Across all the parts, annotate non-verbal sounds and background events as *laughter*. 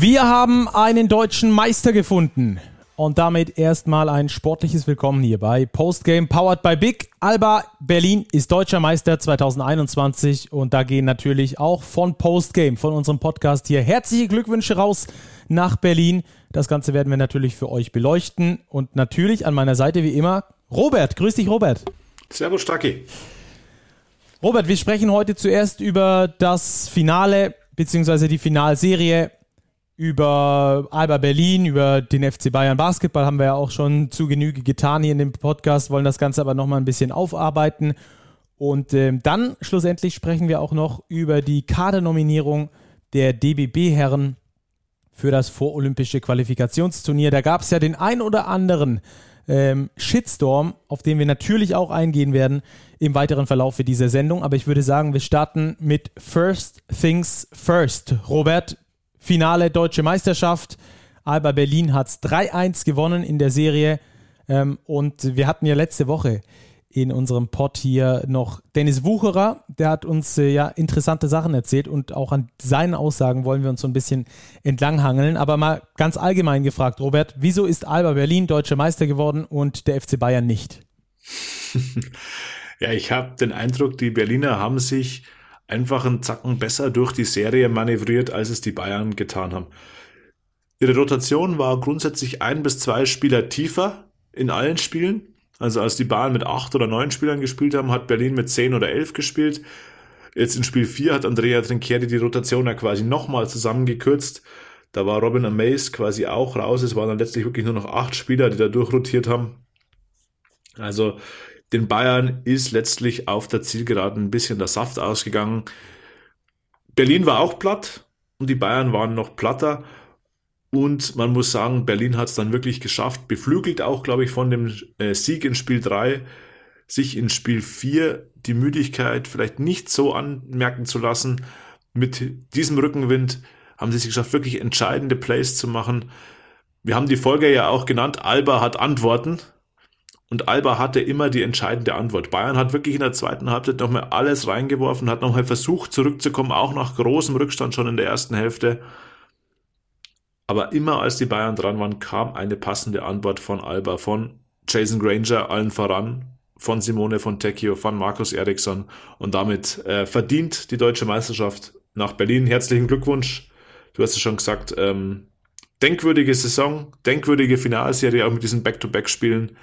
Wir haben einen deutschen Meister gefunden. Und damit erstmal ein sportliches Willkommen hier bei Postgame Powered by Big. Alba Berlin ist deutscher Meister 2021 und da gehen natürlich auch von Postgame, von unserem Podcast hier herzliche Glückwünsche raus nach Berlin. Das Ganze werden wir natürlich für euch beleuchten und natürlich an meiner Seite wie immer Robert. Grüß dich, Robert. Servus, Stacki. Robert, wir sprechen heute zuerst über das Finale beziehungsweise die Finalserie über Alba Berlin, über den FC Bayern Basketball haben wir ja auch schon zu Genüge getan hier in dem Podcast, wollen das Ganze aber nochmal ein bisschen aufarbeiten. Und ähm, dann schlussendlich sprechen wir auch noch über die Kadernominierung der DBB-Herren für das vorolympische Qualifikationsturnier. Da gab es ja den ein oder anderen ähm, Shitstorm, auf den wir natürlich auch eingehen werden im weiteren Verlauf dieser Sendung. Aber ich würde sagen, wir starten mit First Things First. Robert, Finale Deutsche Meisterschaft. Alba Berlin hat es 3-1 gewonnen in der Serie. Ähm, und wir hatten ja letzte Woche in unserem Pod hier noch Dennis Wucherer, der hat uns äh, ja interessante Sachen erzählt und auch an seinen Aussagen wollen wir uns so ein bisschen entlanghangeln. Aber mal ganz allgemein gefragt, Robert, wieso ist Alba Berlin deutscher Meister geworden und der FC Bayern nicht? *laughs* ja, ich habe den Eindruck, die Berliner haben sich einfach einen Zacken besser durch die Serie manövriert, als es die Bayern getan haben. Ihre Rotation war grundsätzlich ein bis zwei Spieler tiefer in allen Spielen. Also als die Bayern mit acht oder neun Spielern gespielt haben, hat Berlin mit zehn oder elf gespielt. Jetzt in Spiel vier hat Andrea Trinchieri die Rotation ja quasi nochmal zusammengekürzt. Da war Robin Amaze quasi auch raus. Es waren dann letztlich wirklich nur noch acht Spieler, die da durchrotiert haben. Also den Bayern ist letztlich auf der Zielgeraden ein bisschen der Saft ausgegangen. Berlin war auch platt und die Bayern waren noch platter. Und man muss sagen, Berlin hat es dann wirklich geschafft, beflügelt auch, glaube ich, von dem äh, Sieg in Spiel 3, sich in Spiel 4 die Müdigkeit vielleicht nicht so anmerken zu lassen. Mit diesem Rückenwind haben sie es geschafft, wirklich entscheidende Plays zu machen. Wir haben die Folge ja auch genannt, Alba hat Antworten. Und Alba hatte immer die entscheidende Antwort. Bayern hat wirklich in der zweiten Halbzeit nochmal alles reingeworfen, hat nochmal versucht zurückzukommen, auch nach großem Rückstand schon in der ersten Hälfte. Aber immer als die Bayern dran waren, kam eine passende Antwort von Alba, von Jason Granger allen voran, von Simone von Tecchio, von Markus Eriksson und damit äh, verdient die deutsche Meisterschaft nach Berlin. Herzlichen Glückwunsch. Du hast es schon gesagt, ähm, denkwürdige Saison, denkwürdige Finalserie auch mit diesen Back-to-Back-Spielen.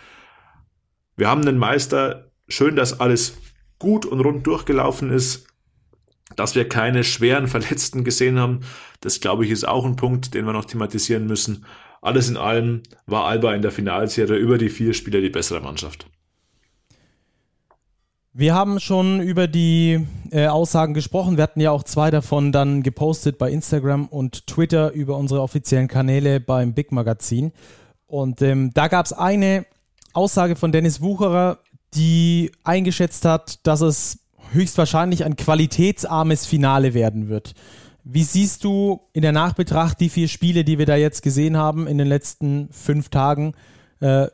Wir haben einen Meister. Schön, dass alles gut und rund durchgelaufen ist. Dass wir keine schweren Verletzten gesehen haben, das glaube ich ist auch ein Punkt, den wir noch thematisieren müssen. Alles in allem war Alba in der Finalserie über die vier Spieler die bessere Mannschaft. Wir haben schon über die äh, Aussagen gesprochen. Wir hatten ja auch zwei davon dann gepostet bei Instagram und Twitter über unsere offiziellen Kanäle beim Big Magazin. Und ähm, da gab es eine Aussage von Dennis Wucherer, die eingeschätzt hat, dass es höchstwahrscheinlich ein qualitätsarmes Finale werden wird. Wie siehst du in der Nachbetracht die vier Spiele, die wir da jetzt gesehen haben in den letzten fünf Tagen, äh,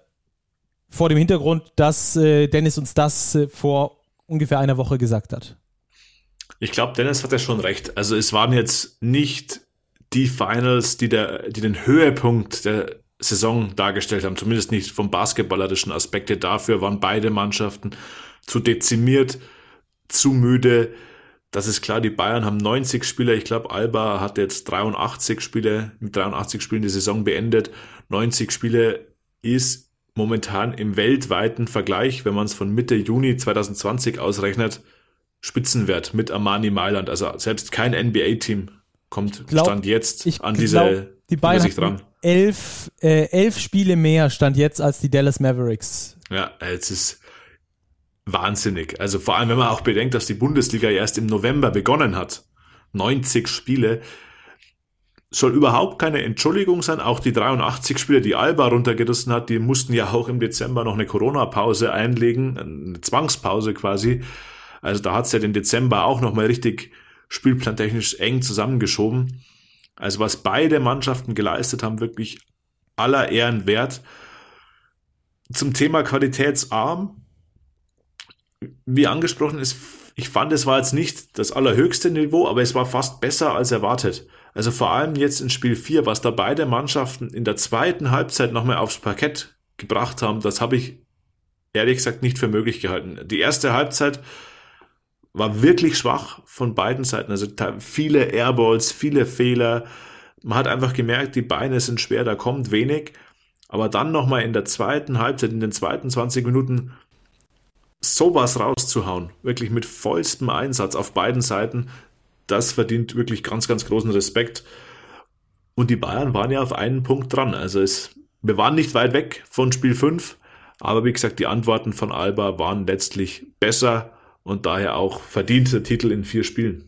vor dem Hintergrund, dass äh, Dennis uns das äh, vor ungefähr einer Woche gesagt hat? Ich glaube, Dennis hat ja schon recht. Also es waren jetzt nicht die Finals, die, der, die den Höhepunkt der Saison dargestellt haben, zumindest nicht vom basketballerischen Aspekte. Dafür waren beide Mannschaften zu dezimiert, zu müde. Das ist klar, die Bayern haben 90 Spieler. Ich glaube, Alba hat jetzt 83 Spiele, mit 83 Spielen die Saison beendet. 90 Spiele ist momentan im weltweiten Vergleich, wenn man es von Mitte Juni 2020 ausrechnet, Spitzenwert mit Armani Mailand. Also selbst kein NBA-Team kommt glaub, Stand jetzt an diese glaub, die Bayern dran elf, äh, elf Spiele mehr stand jetzt als die Dallas Mavericks. Ja, es ist wahnsinnig. Also vor allem, wenn man auch bedenkt, dass die Bundesliga erst im November begonnen hat. 90 Spiele. Soll überhaupt keine Entschuldigung sein. Auch die 83 Spiele, die Alba runtergerissen hat, die mussten ja auch im Dezember noch eine Corona-Pause einlegen. Eine Zwangspause quasi. Also da hat's ja den Dezember auch nochmal richtig spielplantechnisch eng zusammengeschoben. Also was beide Mannschaften geleistet haben, wirklich aller Ehren wert. Zum Thema qualitätsarm, wie angesprochen ist, ich fand, es war jetzt nicht das allerhöchste Niveau, aber es war fast besser als erwartet. Also vor allem jetzt in Spiel 4, was da beide Mannschaften in der zweiten Halbzeit nochmal aufs Parkett gebracht haben, das habe ich ehrlich gesagt nicht für möglich gehalten. Die erste Halbzeit war wirklich schwach von beiden Seiten. Also viele Airballs, viele Fehler. Man hat einfach gemerkt, die Beine sind schwer, da kommt wenig. Aber dann nochmal in der zweiten Halbzeit, in den zweiten 20 Minuten, sowas rauszuhauen, wirklich mit vollstem Einsatz auf beiden Seiten, das verdient wirklich ganz, ganz großen Respekt. Und die Bayern waren ja auf einen Punkt dran. Also es, wir waren nicht weit weg von Spiel 5, aber wie gesagt, die Antworten von Alba waren letztlich besser und daher auch verdiente Titel in vier Spielen.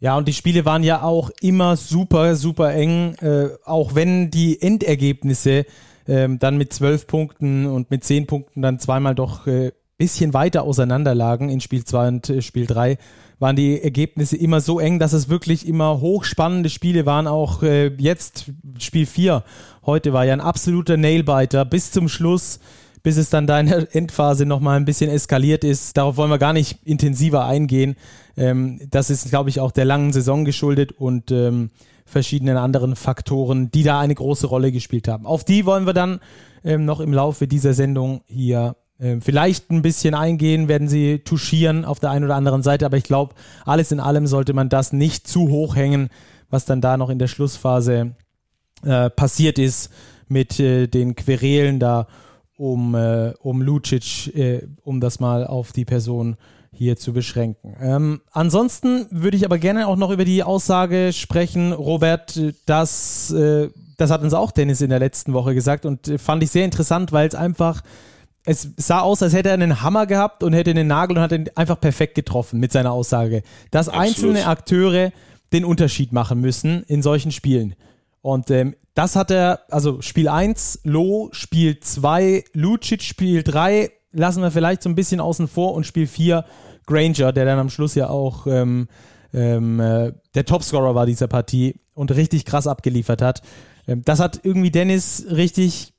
Ja, und die Spiele waren ja auch immer super, super eng, äh, auch wenn die Endergebnisse äh, dann mit zwölf Punkten und mit zehn Punkten dann zweimal doch äh, bisschen weiter auseinander lagen in Spiel 2 und äh, Spiel 3, waren die Ergebnisse immer so eng, dass es wirklich immer hochspannende Spiele waren. Auch äh, jetzt Spiel 4 heute war ja ein absoluter Nailbiter bis zum Schluss bis es dann da in der *laughs* Endphase nochmal ein bisschen eskaliert ist. Darauf wollen wir gar nicht intensiver eingehen. Ähm, das ist, glaube ich, auch der langen Saison geschuldet und ähm, verschiedenen anderen Faktoren, die da eine große Rolle gespielt haben. Auf die wollen wir dann ähm, noch im Laufe dieser Sendung hier ähm, vielleicht ein bisschen eingehen, werden sie touchieren auf der einen oder anderen Seite, aber ich glaube, alles in allem sollte man das nicht zu hoch hängen, was dann da noch in der Schlussphase äh, passiert ist mit äh, den Querelen da um, äh, um Lucic, äh, um das mal auf die Person hier zu beschränken. Ähm, ansonsten würde ich aber gerne auch noch über die Aussage sprechen, Robert, dass äh, das hat uns auch Dennis in der letzten Woche gesagt und äh, fand ich sehr interessant, weil es einfach es sah aus, als hätte er einen Hammer gehabt und hätte einen Nagel und hat ihn einfach perfekt getroffen mit seiner Aussage, dass Absolut. einzelne Akteure den Unterschied machen müssen in solchen Spielen. Und ähm, das hat er, also Spiel 1, Loh, Spiel 2, Lucic, Spiel 3 lassen wir vielleicht so ein bisschen außen vor und Spiel 4 Granger, der dann am Schluss ja auch ähm, ähm, äh, der Topscorer war dieser Partie und richtig krass abgeliefert hat. Ähm, das hat irgendwie Dennis richtig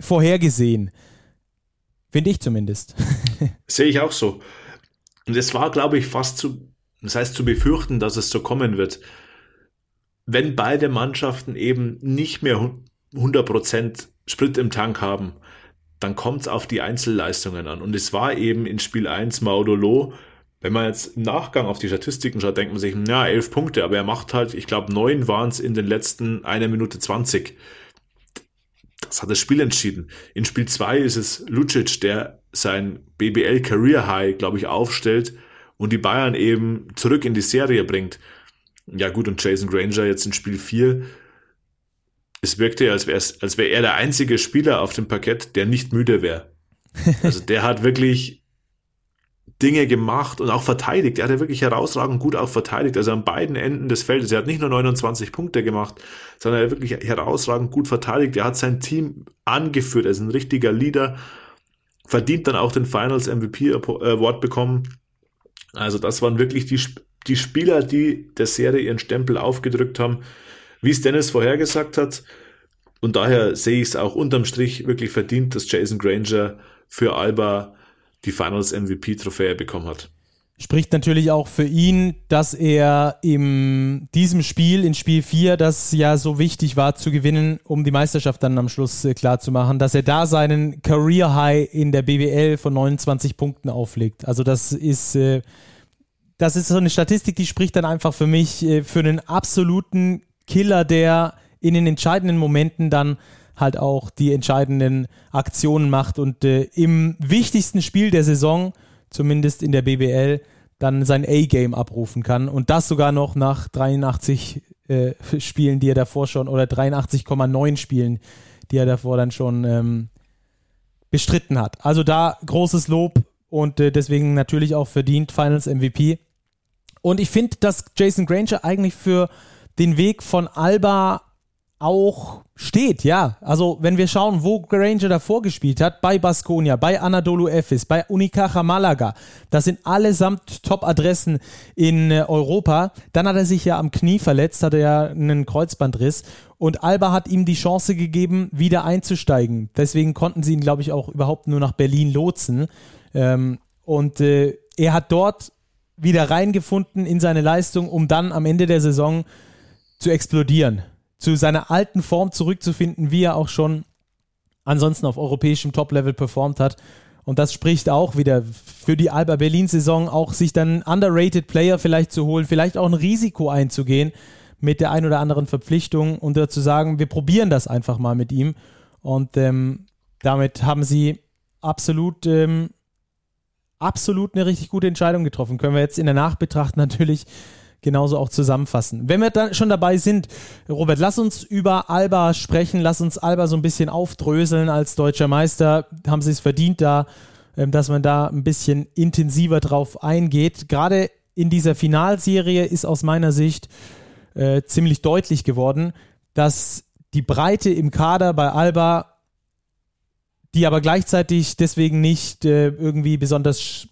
vorhergesehen. Finde ich zumindest. *laughs* Sehe ich auch so. Und es war, glaube ich, fast zu, das heißt zu befürchten, dass es so kommen wird wenn beide Mannschaften eben nicht mehr 100% Sprit im Tank haben, dann kommt es auf die Einzelleistungen an. Und es war eben in Spiel 1 Maudolo, wenn man jetzt im Nachgang auf die Statistiken schaut, denkt man sich, ja, elf Punkte, aber er macht halt, ich glaube, neun waren es in den letzten einer Minute 20. Das hat das Spiel entschieden. In Spiel 2 ist es Lucic, der sein BBL Career High, glaube ich, aufstellt und die Bayern eben zurück in die Serie bringt. Ja gut, und Jason Granger jetzt in Spiel 4, es wirkte ja, als wäre als wär er der einzige Spieler auf dem Parkett, der nicht müde wäre. *laughs* Also der hat wirklich Dinge gemacht und auch verteidigt. Er hat ja wirklich herausragend gut auch verteidigt. Also an beiden Enden des Feldes. Er hat nicht nur 29 Punkte gemacht, sondern er hat wirklich herausragend gut verteidigt. Er hat sein Team angeführt. Er ist ein richtiger Leader. Verdient dann auch den Finals MVP Award bekommen. Also das waren wirklich die, die Spieler, die der Serie ihren Stempel aufgedrückt haben, wie es Dennis vorhergesagt hat. Und daher sehe ich es auch unterm Strich wirklich verdient, dass Jason Granger für Alba die Finals MVP-Trophäe bekommen hat. Spricht natürlich auch für ihn, dass er in diesem Spiel, in Spiel 4, das ja so wichtig war zu gewinnen, um die Meisterschaft dann am Schluss äh, klar zu machen, dass er da seinen Career High in der BWL von 29 Punkten auflegt. Also das ist äh, das ist so eine Statistik, die spricht dann einfach für mich äh, für einen absoluten Killer, der in den entscheidenden Momenten dann halt auch die entscheidenden Aktionen macht und äh, im wichtigsten Spiel der Saison, zumindest in der BBL, dann sein A-Game abrufen kann und das sogar noch nach 83 äh, Spielen, die er davor schon, oder 83,9 Spielen, die er davor dann schon ähm, bestritten hat. Also da großes Lob und äh, deswegen natürlich auch verdient Finals MVP. Und ich finde, dass Jason Granger eigentlich für den Weg von Alba auch steht, ja. Also, wenn wir schauen, wo Granger davor gespielt hat, bei Basconia, bei Anadolu Efes, bei Unicaja Malaga, das sind allesamt Top-Adressen in äh, Europa. Dann hat er sich ja am Knie verletzt, hatte ja einen Kreuzbandriss und Alba hat ihm die Chance gegeben, wieder einzusteigen. Deswegen konnten sie ihn, glaube ich, auch überhaupt nur nach Berlin lotsen. Ähm, und äh, er hat dort wieder reingefunden in seine Leistung, um dann am Ende der Saison zu explodieren, zu seiner alten Form zurückzufinden, wie er auch schon ansonsten auf europäischem Top-Level performt hat. Und das spricht auch wieder für die Alba Berlin-Saison, auch sich dann underrated Player vielleicht zu holen, vielleicht auch ein Risiko einzugehen mit der ein oder anderen Verpflichtung und zu sagen, wir probieren das einfach mal mit ihm. Und ähm, damit haben sie absolut, ähm, absolut eine richtig gute Entscheidung getroffen. Können wir jetzt in der Nachbetracht *laughs* natürlich genauso auch zusammenfassen. Wenn wir dann schon dabei sind, Robert, lass uns über Alba sprechen, lass uns Alba so ein bisschen aufdröseln als deutscher Meister. Haben sie es verdient da, ähm, dass man da ein bisschen intensiver drauf eingeht. Gerade in dieser Finalserie ist aus meiner Sicht äh, ziemlich deutlich geworden, dass die Breite im Kader bei Alba die aber gleichzeitig deswegen nicht äh, irgendwie besonders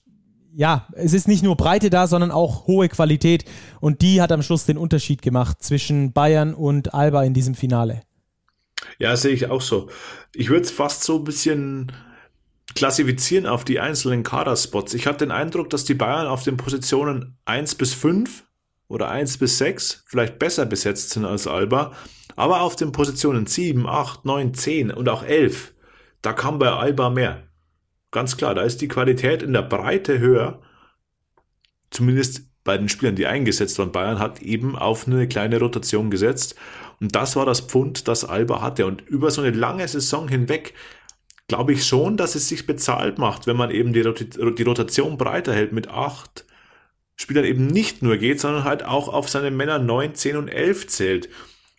ja, es ist nicht nur Breite da, sondern auch hohe Qualität. Und die hat am Schluss den Unterschied gemacht zwischen Bayern und Alba in diesem Finale. Ja, sehe ich auch so. Ich würde es fast so ein bisschen klassifizieren auf die einzelnen Kaderspots. Ich hatte den Eindruck, dass die Bayern auf den Positionen 1 bis 5 oder 1 bis 6 vielleicht besser besetzt sind als Alba. Aber auf den Positionen 7, 8, 9, 10 und auch 11, da kam bei Alba mehr. Ganz klar, da ist die Qualität in der Breite höher. Zumindest bei den Spielern, die eingesetzt waren. Bayern hat eben auf eine kleine Rotation gesetzt. Und das war das Pfund, das Alba hatte. Und über so eine lange Saison hinweg glaube ich schon, dass es sich bezahlt macht, wenn man eben die, die Rotation breiter hält mit acht Spielern eben nicht nur geht, sondern halt auch auf seine Männer 9, 10 und 11 zählt.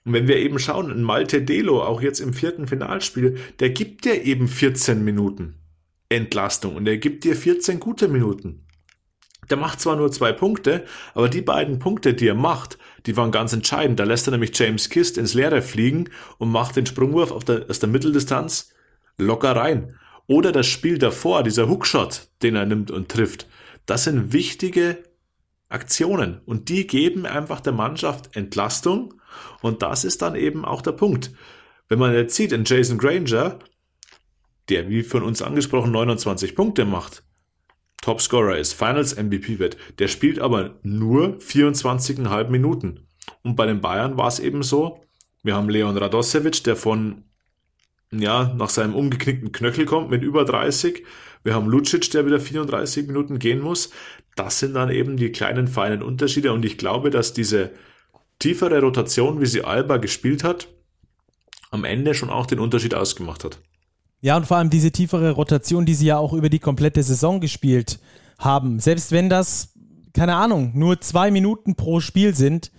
Und wenn wir eben schauen, ein Malte Delo, auch jetzt im vierten Finalspiel, der gibt ja eben 14 Minuten. Entlastung und er gibt dir 14 gute Minuten. Der macht zwar nur zwei Punkte, aber die beiden Punkte, die er macht, die waren ganz entscheidend. Da lässt er nämlich James Kist ins Leere fliegen und macht den Sprungwurf der, aus der Mitteldistanz locker rein. Oder das Spiel davor, dieser Hookshot, den er nimmt und trifft. Das sind wichtige Aktionen und die geben einfach der Mannschaft Entlastung und das ist dann eben auch der Punkt. Wenn man jetzt sieht, in Jason Granger, der wie von uns angesprochen 29 Punkte macht, Topscorer ist, Finals MVP wird, der spielt aber nur 24,5 Minuten. Und bei den Bayern war es eben so, wir haben Leon Radosevic, der von, ja, nach seinem umgeknickten Knöchel kommt mit über 30. Wir haben Lucic, der wieder 34 Minuten gehen muss. Das sind dann eben die kleinen, feinen Unterschiede. Und ich glaube, dass diese tiefere Rotation, wie sie Alba gespielt hat, am Ende schon auch den Unterschied ausgemacht hat. Ja, und vor allem diese tiefere Rotation, die sie ja auch über die komplette Saison gespielt haben. Selbst wenn das, keine Ahnung, nur zwei Minuten pro Spiel sind,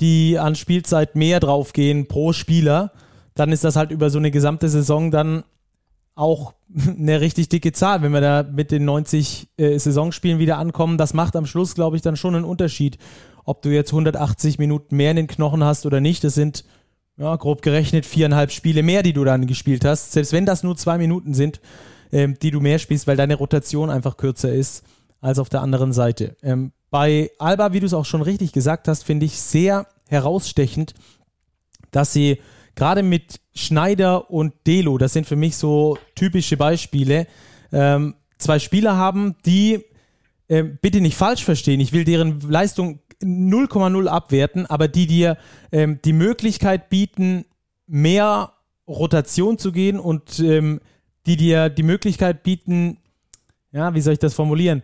die an Spielzeit mehr draufgehen pro Spieler, dann ist das halt über so eine gesamte Saison dann auch *laughs* eine richtig dicke Zahl, wenn wir da mit den 90 äh, Saisonspielen wieder ankommen. Das macht am Schluss, glaube ich, dann schon einen Unterschied, ob du jetzt 180 Minuten mehr in den Knochen hast oder nicht. Das sind ja, grob gerechnet viereinhalb Spiele mehr, die du dann gespielt hast. Selbst wenn das nur zwei Minuten sind, ähm, die du mehr spielst, weil deine Rotation einfach kürzer ist als auf der anderen Seite. Ähm, bei Alba, wie du es auch schon richtig gesagt hast, finde ich sehr herausstechend, dass sie gerade mit Schneider und Delo, das sind für mich so typische Beispiele, ähm, zwei Spieler haben, die äh, bitte nicht falsch verstehen. Ich will deren Leistung 0,0 abwerten, aber die dir ähm, die Möglichkeit bieten, mehr Rotation zu gehen und ähm, die dir die Möglichkeit bieten, ja, wie soll ich das formulieren,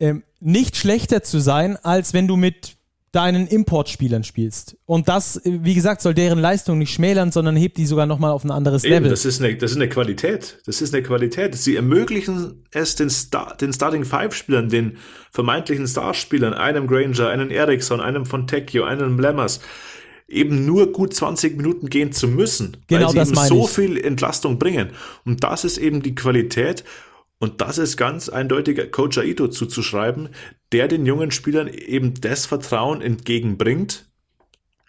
ähm, nicht schlechter zu sein, als wenn du mit deinen Importspielern spielst. Und das, wie gesagt, soll deren Leistung nicht schmälern, sondern hebt die sogar nochmal auf ein anderes Eben, Level. Das ist, eine, das ist eine Qualität. Das ist eine Qualität. Sie ermöglichen es den, Star, den Starting Five-Spielern, den vermeintlichen Starspielern, einem Granger, einem Ericsson, einem Fontecchio, einem Lemmers, eben nur gut 20 Minuten gehen zu müssen, genau weil sie eben so ich. viel Entlastung bringen. Und das ist eben die Qualität. Und das ist ganz eindeutig Coach Aito zuzuschreiben, der den jungen Spielern eben das Vertrauen entgegenbringt,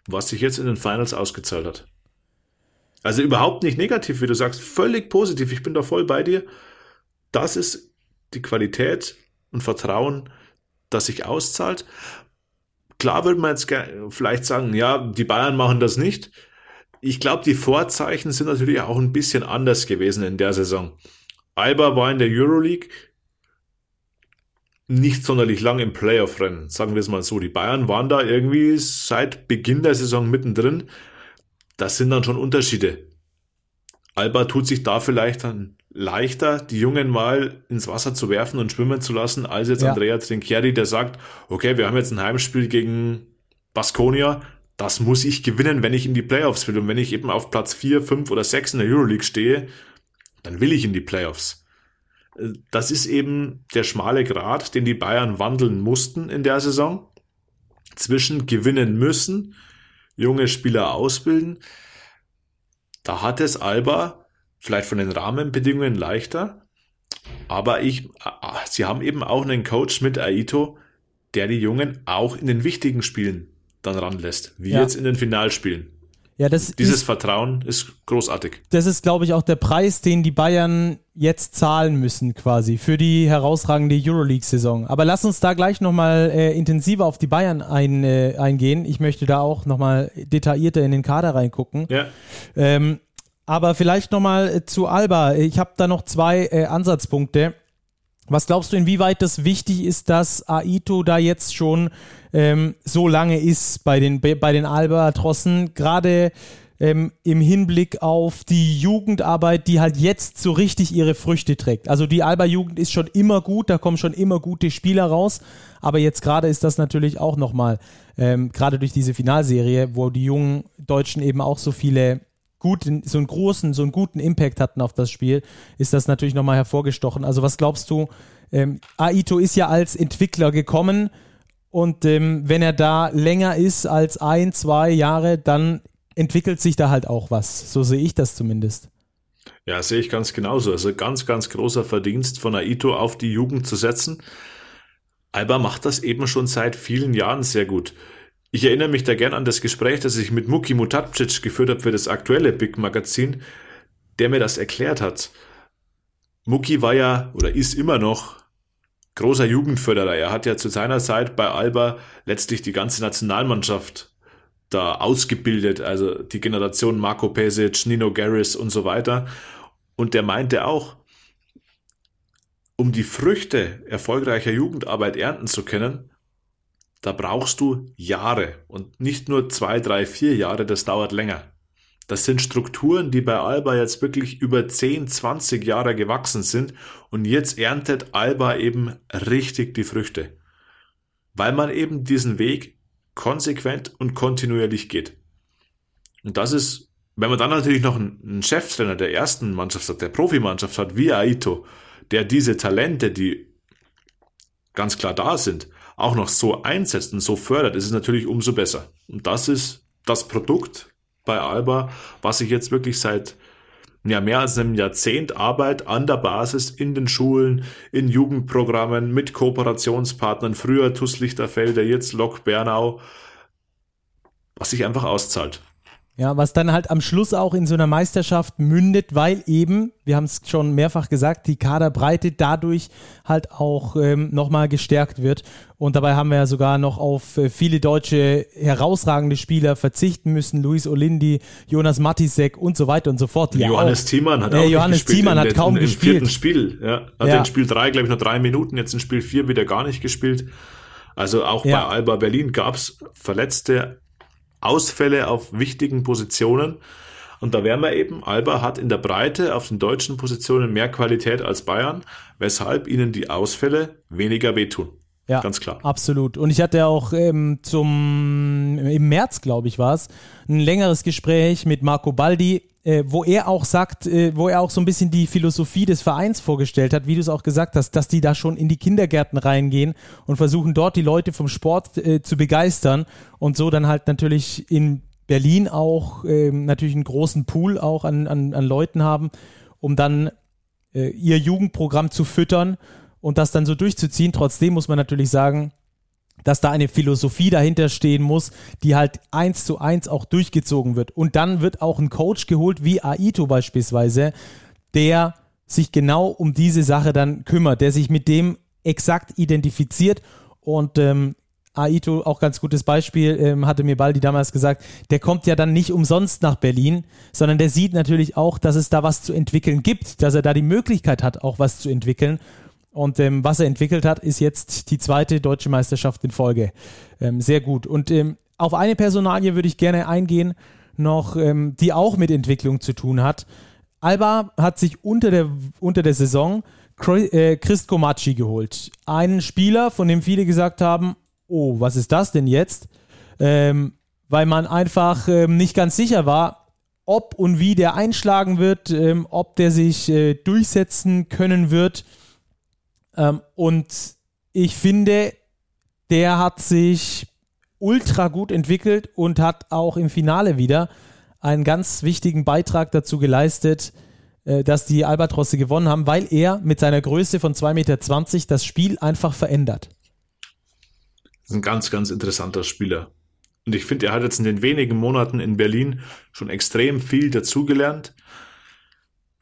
was sich jetzt in den Finals ausgezahlt hat. Also überhaupt nicht negativ, wie du sagst, völlig positiv. Ich bin da voll bei dir. Das ist die Qualität und Vertrauen, das sich auszahlt. Klar würde man jetzt vielleicht sagen, ja, die Bayern machen das nicht. Ich glaube, die Vorzeichen sind natürlich auch ein bisschen anders gewesen in der Saison. Alba war in der Euroleague nicht sonderlich lang im Playoff-Rennen, sagen wir es mal so. Die Bayern waren da irgendwie seit Beginn der Saison mittendrin. Das sind dann schon Unterschiede. Alba tut sich da vielleicht dann leichter, die Jungen mal ins Wasser zu werfen und schwimmen zu lassen, als jetzt ja. Andrea Trinchieri, der sagt, okay, wir haben jetzt ein Heimspiel gegen Baskonia, das muss ich gewinnen, wenn ich in die Playoffs will. Und wenn ich eben auf Platz 4, 5 oder 6 in der Euroleague stehe, dann will ich in die Playoffs. Das ist eben der schmale Grat, den die Bayern wandeln mussten in der Saison. Zwischen gewinnen müssen, junge Spieler ausbilden. Da hat es Alba vielleicht von den Rahmenbedingungen leichter. Aber ich, sie haben eben auch einen Coach mit Aito, der die Jungen auch in den wichtigen Spielen dann ranlässt, wie ja. jetzt in den Finalspielen. Ja, das Dieses ist, Vertrauen ist großartig. Das ist, glaube ich, auch der Preis, den die Bayern jetzt zahlen müssen, quasi, für die herausragende Euroleague-Saison. Aber lass uns da gleich nochmal äh, intensiver auf die Bayern ein, äh, eingehen. Ich möchte da auch nochmal detaillierter in den Kader reingucken. Ja. Ähm, aber vielleicht nochmal äh, zu Alba. Ich habe da noch zwei äh, Ansatzpunkte. Was glaubst du, inwieweit das wichtig ist, dass Aito da jetzt schon ähm, so lange ist bei den, bei den Albatrossen? Gerade ähm, im Hinblick auf die Jugendarbeit, die halt jetzt so richtig ihre Früchte trägt. Also die Alba-Jugend ist schon immer gut, da kommen schon immer gute Spieler raus. Aber jetzt gerade ist das natürlich auch nochmal, ähm, gerade durch diese Finalserie, wo die jungen Deutschen eben auch so viele guten, so einen großen, so einen guten Impact hatten auf das Spiel, ist das natürlich nochmal hervorgestochen. Also was glaubst du, ähm, Aito ist ja als Entwickler gekommen und ähm, wenn er da länger ist als ein, zwei Jahre, dann entwickelt sich da halt auch was. So sehe ich das zumindest. Ja, sehe ich ganz genauso. Also ganz, ganz großer Verdienst von Aito auf die Jugend zu setzen. Alba macht das eben schon seit vielen Jahren sehr gut. Ich erinnere mich da gern an das Gespräch, das ich mit Muki Mutapcic geführt habe für das aktuelle Big Magazin, der mir das erklärt hat. Muki war ja oder ist immer noch großer Jugendförderer. Er hat ja zu seiner Zeit bei Alba letztlich die ganze Nationalmannschaft da ausgebildet, also die Generation Marco Pesic, Nino Garris und so weiter. Und der meinte auch, um die Früchte erfolgreicher Jugendarbeit ernten zu können, da brauchst du Jahre und nicht nur zwei, drei, vier Jahre, das dauert länger. Das sind Strukturen, die bei Alba jetzt wirklich über 10, 20 Jahre gewachsen sind und jetzt erntet Alba eben richtig die Früchte. Weil man eben diesen Weg konsequent und kontinuierlich geht. Und das ist, wenn man dann natürlich noch einen Cheftrainer der ersten Mannschaft hat, der Profimannschaft hat, wie Aito, der diese Talente, die ganz klar da sind, auch noch so einsetzt und so fördert, ist es natürlich umso besser. Und das ist das Produkt bei Alba, was ich jetzt wirklich seit ja, mehr als einem Jahrzehnt Arbeit an der Basis in den Schulen, in Jugendprogrammen, mit Kooperationspartnern, früher TUS Lichterfelde, jetzt Lok Bernau, was sich einfach auszahlt. Ja, was dann halt am Schluss auch in so einer Meisterschaft mündet, weil eben, wir haben es schon mehrfach gesagt, die Kaderbreite dadurch halt auch ähm, nochmal gestärkt wird. Und dabei haben wir ja sogar noch auf äh, viele deutsche herausragende Spieler verzichten müssen. Luis Olindi, Jonas Matisek und so weiter und so fort. Johannes Thiemann hat äh, auch Johannes gespielt. Thiemann hat kaum im, gespielt. Im vierten Spiel, ja. Hat ja. in Spiel drei, glaube ich, noch drei Minuten, jetzt in Spiel vier wieder gar nicht gespielt. Also auch ja. bei Alba Berlin gab's Verletzte, Ausfälle auf wichtigen Positionen. Und da wären wir eben, Alba hat in der Breite auf den deutschen Positionen mehr Qualität als Bayern, weshalb ihnen die Ausfälle weniger wehtun. Ja, ganz klar. Absolut. Und ich hatte auch ähm, zum im März, glaube ich, war es, ein längeres Gespräch mit Marco Baldi, äh, wo er auch sagt, äh, wo er auch so ein bisschen die Philosophie des Vereins vorgestellt hat, wie du es auch gesagt hast, dass die da schon in die Kindergärten reingehen und versuchen dort die Leute vom Sport äh, zu begeistern und so dann halt natürlich in Berlin auch ähm, natürlich einen großen Pool auch an, an, an Leuten haben, um dann äh, ihr Jugendprogramm zu füttern und das dann so durchzuziehen. Trotzdem muss man natürlich sagen, dass da eine Philosophie dahinter stehen muss, die halt eins zu eins auch durchgezogen wird. Und dann wird auch ein Coach geholt, wie Aito beispielsweise, der sich genau um diese Sache dann kümmert, der sich mit dem exakt identifiziert und ähm, Aito, auch ganz gutes Beispiel, ähm, hatte mir Baldi damals gesagt, der kommt ja dann nicht umsonst nach Berlin, sondern der sieht natürlich auch, dass es da was zu entwickeln gibt, dass er da die Möglichkeit hat, auch was zu entwickeln Und ähm, was er entwickelt hat, ist jetzt die zweite deutsche Meisterschaft in Folge. Ähm, sehr gut. Und ähm, auf eine Personalie würde ich gerne eingehen, noch, ähm, die auch mit Entwicklung zu tun hat. Alba hat sich unter der, unter der Saison äh, Chris Comacci geholt. Einen Spieler, von dem viele gesagt haben, oh, was ist das denn jetzt? Ähm, weil man einfach ähm, nicht ganz sicher war, ob und wie der einschlagen wird, ob der sich äh, durchsetzen können wird. Ähm, und ich finde, der hat sich ultra gut entwickelt und hat auch im Finale wieder einen ganz wichtigen Beitrag dazu geleistet, äh, dass die Albatrosse gewonnen haben, weil er mit seiner Größe von 2,20 Meter das Spiel einfach verändert. Das ist ein ganz, ganz interessanter Spieler. Und ich finde, er hat jetzt in den wenigen Monaten in Berlin schon extrem viel dazugelernt.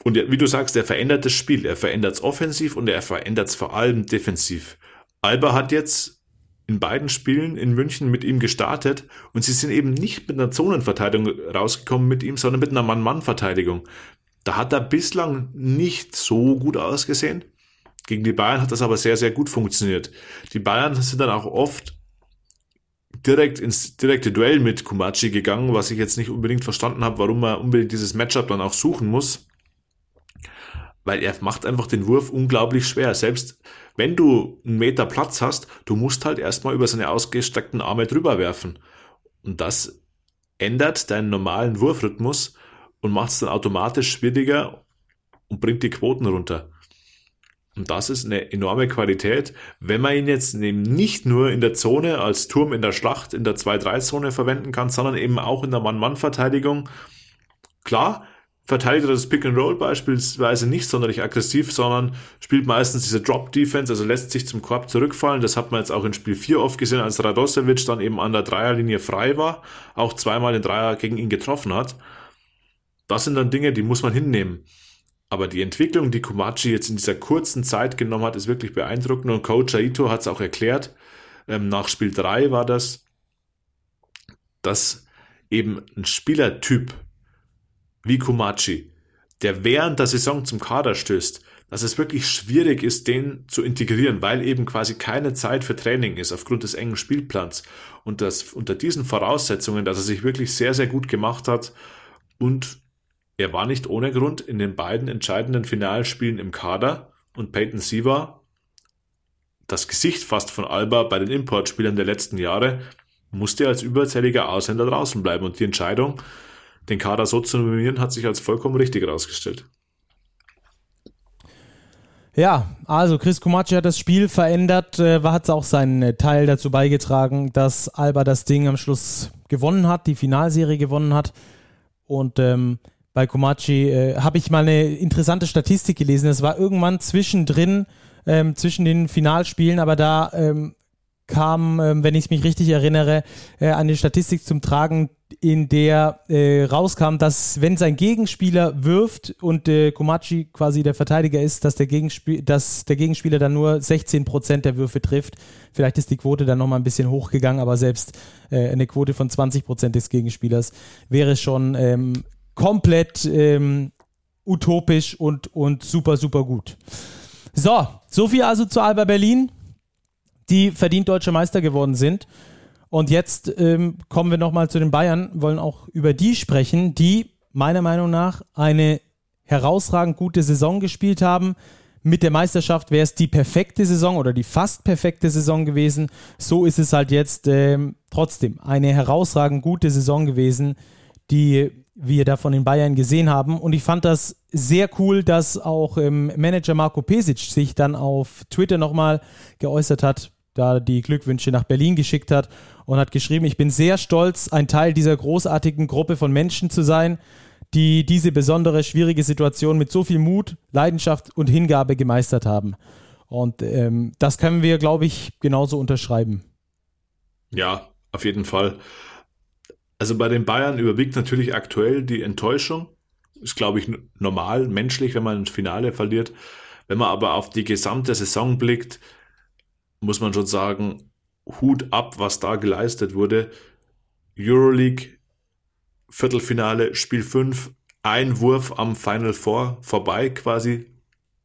Und wie du sagst, er verändert das Spiel. Er verändert es offensiv und er verändert es vor allem defensiv. Alba hat jetzt in beiden Spielen in München mit ihm gestartet und sie sind eben nicht mit einer Zonenverteidigung rausgekommen mit ihm, sondern mit einer Mann-Mann-Verteidigung. Da hat er bislang nicht so gut ausgesehen. Gegen die Bayern hat das aber sehr, sehr gut funktioniert. Die Bayern sind dann auch oft direkt ins direkte Duell mit Kumachi gegangen, was ich jetzt nicht unbedingt verstanden habe, warum er unbedingt dieses Matchup dann auch suchen muss. Weil er macht einfach den Wurf unglaublich schwer. Selbst wenn du einen Meter Platz hast, du musst halt erstmal über seine ausgestreckten Arme drüber werfen. Und das ändert deinen normalen Wurfrhythmus und macht es dann automatisch schwieriger und bringt die Quoten runter. Und das ist eine enorme Qualität, wenn man ihn jetzt eben nicht nur in der Zone als Turm in der Schlacht in der 2-3-Zone verwenden kann, sondern eben auch in der Mann-Mann-Verteidigung. Klar, verteidigt er das Pick and Roll beispielsweise nicht sonderlich aggressiv, sondern spielt meistens diese Drop Defense, also lässt sich zum Korb zurückfallen. Das hat man jetzt auch in Spiel 4 oft gesehen, als Radosevic dann eben an der Dreierlinie frei war, auch zweimal den Dreier gegen ihn getroffen hat. Das sind dann Dinge, die muss man hinnehmen. Aber die Entwicklung, die Komachi jetzt in dieser kurzen Zeit genommen hat, ist wirklich beeindruckend. Und Coach Aito hat es auch erklärt, ähm, nach Spiel 3 war das, dass eben ein Spielertyp wie Komachi, der während der Saison zum Kader stößt, dass es wirklich schwierig ist, den zu integrieren, weil eben quasi keine Zeit für Training ist aufgrund des engen Spielplans. Und dass unter diesen Voraussetzungen, dass er sich wirklich sehr, sehr gut gemacht hat und er war nicht ohne Grund in den beiden entscheidenden Finalspielen im Kader und Peyton Siva, das Gesicht fast von Alba bei den Importspielern der letzten Jahre, musste als überzähliger Ausländer draußen bleiben und die Entscheidung, den Kader so zu nominieren, hat sich als vollkommen richtig herausgestellt. Ja, also Chris Komachi hat das Spiel verändert, äh, hat auch seinen äh, Teil dazu beigetragen, dass Alba das Ding am Schluss gewonnen hat, die Finalserie gewonnen hat. Und ähm, bei Komachi äh, habe ich mal eine interessante Statistik gelesen. Es war irgendwann zwischendrin, ähm, zwischen den Finalspielen, aber da ähm, kam, ähm, wenn ich mich richtig erinnere, äh, eine Statistik zum Tragen, in der äh, rauskam, dass wenn sein Gegenspieler wirft und äh, Komachi quasi der Verteidiger ist, dass der, Gegenspiel dass der Gegenspieler dann nur 16% der Würfe trifft. Vielleicht ist die Quote dann nochmal ein bisschen hochgegangen, aber selbst äh, eine Quote von 20% des Gegenspielers wäre schon ähm, komplett ähm, utopisch und, und super, super gut. So, so viel also zu Alba Berlin die verdient deutsche Meister geworden sind. Und jetzt ähm, kommen wir nochmal zu den Bayern, wollen auch über die sprechen, die meiner Meinung nach eine herausragend gute Saison gespielt haben. Mit der Meisterschaft wäre es die perfekte Saison oder die fast perfekte Saison gewesen. So ist es halt jetzt ähm, trotzdem eine herausragend gute Saison gewesen, die wir da von den Bayern gesehen haben. Und ich fand das sehr cool, dass auch ähm, Manager Marco Pesic sich dann auf Twitter nochmal geäußert hat, da die Glückwünsche nach Berlin geschickt hat und hat geschrieben, ich bin sehr stolz, ein Teil dieser großartigen Gruppe von Menschen zu sein, die diese besondere schwierige Situation mit so viel Mut, Leidenschaft und Hingabe gemeistert haben. Und ähm, das können wir, glaube ich, genauso unterschreiben. Ja, auf jeden Fall. Also bei den Bayern überwiegt natürlich aktuell die Enttäuschung. Ist, glaube ich, normal, menschlich, wenn man ein Finale verliert. Wenn man aber auf die gesamte Saison blickt, muss man schon sagen, Hut ab, was da geleistet wurde. Euroleague, Viertelfinale, Spiel 5, ein Wurf am Final Four vorbei quasi.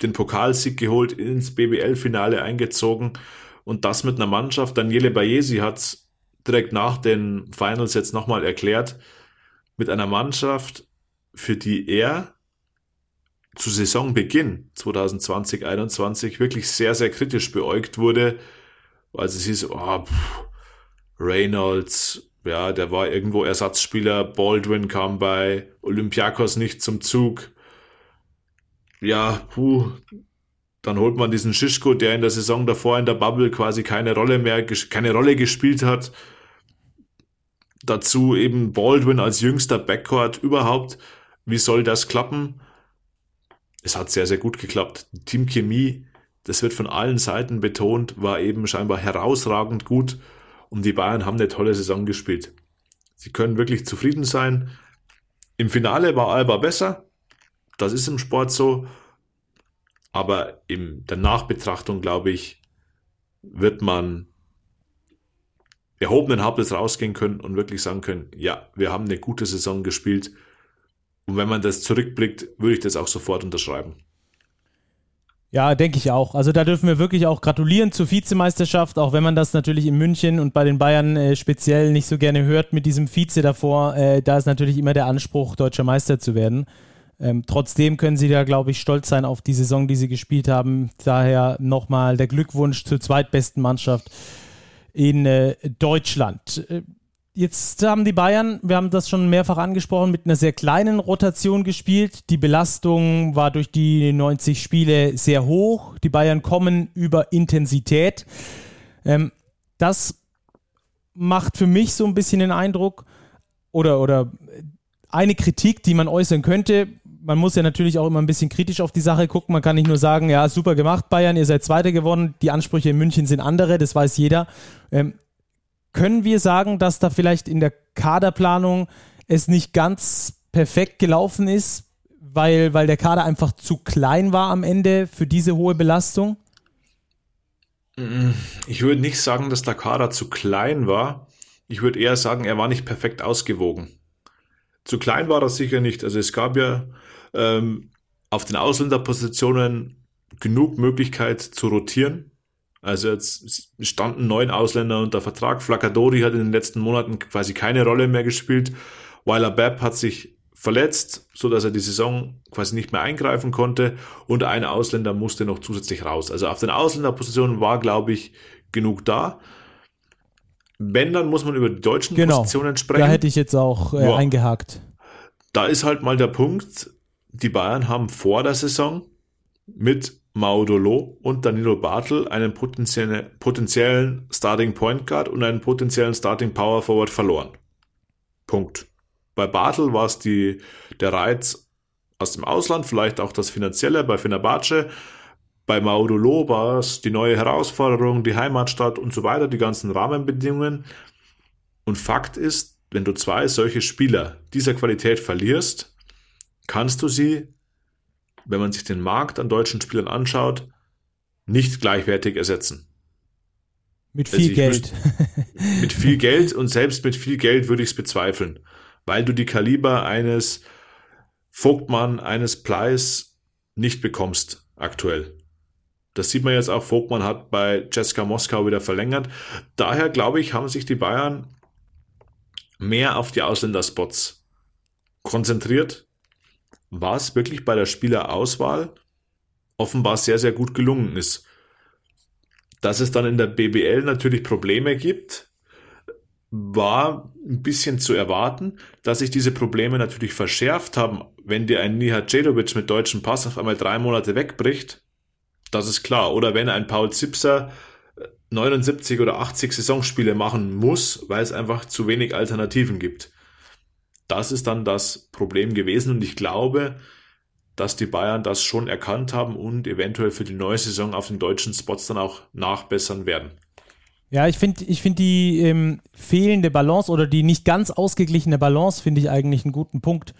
den Pokalsieg geholt, ins BBL-Finale eingezogen und das mit einer Mannschaft. Daniele Bayesi hat direkt nach den Finals jetzt nochmal erklärt, mit einer Mannschaft, für die er zu Saisonbeginn 2020-21 wirklich sehr, sehr kritisch beäugt wurde, weil es hieß, oh, pff, Reynolds, ja, der war irgendwo Ersatzspieler, Baldwin kam bei Olympiakos nicht zum Zug. Ja, puh, dann holt man diesen Schischko, der in der Saison davor in der Bubble quasi keine Rolle mehr, keine Rolle gespielt hat. Dazu eben Baldwin als jüngster Backcourt überhaupt. Wie soll das klappen? Es hat sehr, sehr gut geklappt. Die Teamchemie, das wird von allen Seiten betont, war eben scheinbar herausragend gut und die Bayern haben eine tolle Saison gespielt. Sie können wirklich zufrieden sein. Im Finale war Alba besser. Das ist im Sport so. Aber in der Nachbetrachtung, glaube ich, wird man erhobenen Hauptes rausgehen können und wirklich sagen können, ja, wir haben eine gute Saison gespielt. Und wenn man das zurückblickt, würde ich das auch sofort unterschreiben. Ja, denke ich auch. Also da dürfen wir wirklich auch gratulieren zur Vizemeisterschaft, auch wenn man das natürlich in München und bei den Bayern äh, speziell nicht so gerne hört mit diesem Vize davor. Äh, da ist natürlich immer der Anspruch, deutscher Meister zu werden. Ähm, trotzdem können sie da, glaube ich, stolz sein auf die Saison, die sie gespielt haben. Daher nochmal der Glückwunsch zur zweitbesten Mannschaft in äh, Deutschland. Äh, Jetzt haben die Bayern, wir haben das schon mehrfach angesprochen, mit einer sehr kleinen Rotation gespielt. Die Belastung war durch die 90 Spiele sehr hoch. Die Bayern kommen über Intensität. Ähm, das macht für mich so ein bisschen den Eindruck oder, oder eine Kritik, die man äußern könnte. Man muss ja natürlich auch immer ein bisschen kritisch auf die Sache gucken. Man kann nicht nur sagen, ja, super gemacht, Bayern, ihr seid Zweiter geworden. Die Ansprüche in München sind andere, das weiß jeder. Ähm, können wir sagen, dass da vielleicht in der Kaderplanung es nicht ganz perfekt gelaufen ist, weil, weil der Kader einfach zu klein war am Ende für diese hohe Belastung? Ich würde nicht sagen, dass der Kader zu klein war. Ich würde eher sagen, er war nicht perfekt ausgewogen. Zu klein war er sicher nicht. Also es gab ja ähm, auf den Ausländerpositionen genug Möglichkeit zu rotieren. Also jetzt standen neun Ausländer unter Vertrag. Flacadori hat in den letzten Monaten quasi keine Rolle mehr gespielt. Weiler Bepp hat sich verletzt, so dass er die Saison quasi nicht mehr eingreifen konnte und ein Ausländer musste noch zusätzlich raus. Also auf den Ausländerpositionen war, glaube ich, genug da. Wenn, dann muss man über die deutschen genau, Positionen sprechen. Da hätte ich jetzt auch äh, ja. eingehakt. Da ist halt mal der Punkt, die Bayern haben vor der Saison mit Maudolo und Danilo Bartel einen potenziellen, potenziellen Starting Point Guard und einen potenziellen Starting Power Forward verloren. Punkt. Bei Bartel war es die, der Reiz aus dem Ausland, vielleicht auch das Finanzielle bei Fenerbahce. Bei Maudolo war es die neue Herausforderung, die Heimatstadt und so weiter, die ganzen Rahmenbedingungen. Und Fakt ist, wenn du zwei solche Spieler dieser Qualität verlierst, kannst du sie wenn man sich den Markt an deutschen Spielern anschaut, nicht gleichwertig ersetzen. Mit also viel also Geld. Wüsste, mit viel *laughs* Geld und selbst mit viel Geld würde ich es bezweifeln, weil du die Kaliber eines Vogtmann, eines Pleis nicht bekommst aktuell. Das sieht man jetzt auch. Vogtmann hat bei Jessica Moskau wieder verlängert. Daher glaube ich, haben sich die Bayern mehr auf die Ausländerspots konzentriert was wirklich bei der Spielerauswahl offenbar sehr, sehr gut gelungen ist. Dass es dann in der BBL natürlich Probleme gibt, war ein bisschen zu erwarten, dass sich diese Probleme natürlich verschärft haben, wenn dir ein Nihat Cedovic mit deutschem Pass auf einmal drei Monate wegbricht. Das ist klar. Oder wenn ein Paul Zipser 79 oder 80 Saisonspiele machen muss, weil es einfach zu wenig Alternativen gibt das ist dann das Problem gewesen und ich glaube, dass die Bayern das schon erkannt haben und eventuell für die neue Saison auf den deutschen Spots dann auch nachbessern werden. Ja, ich finde ich find die ähm, fehlende Balance oder die nicht ganz ausgeglichene Balance finde ich eigentlich einen guten Punkt,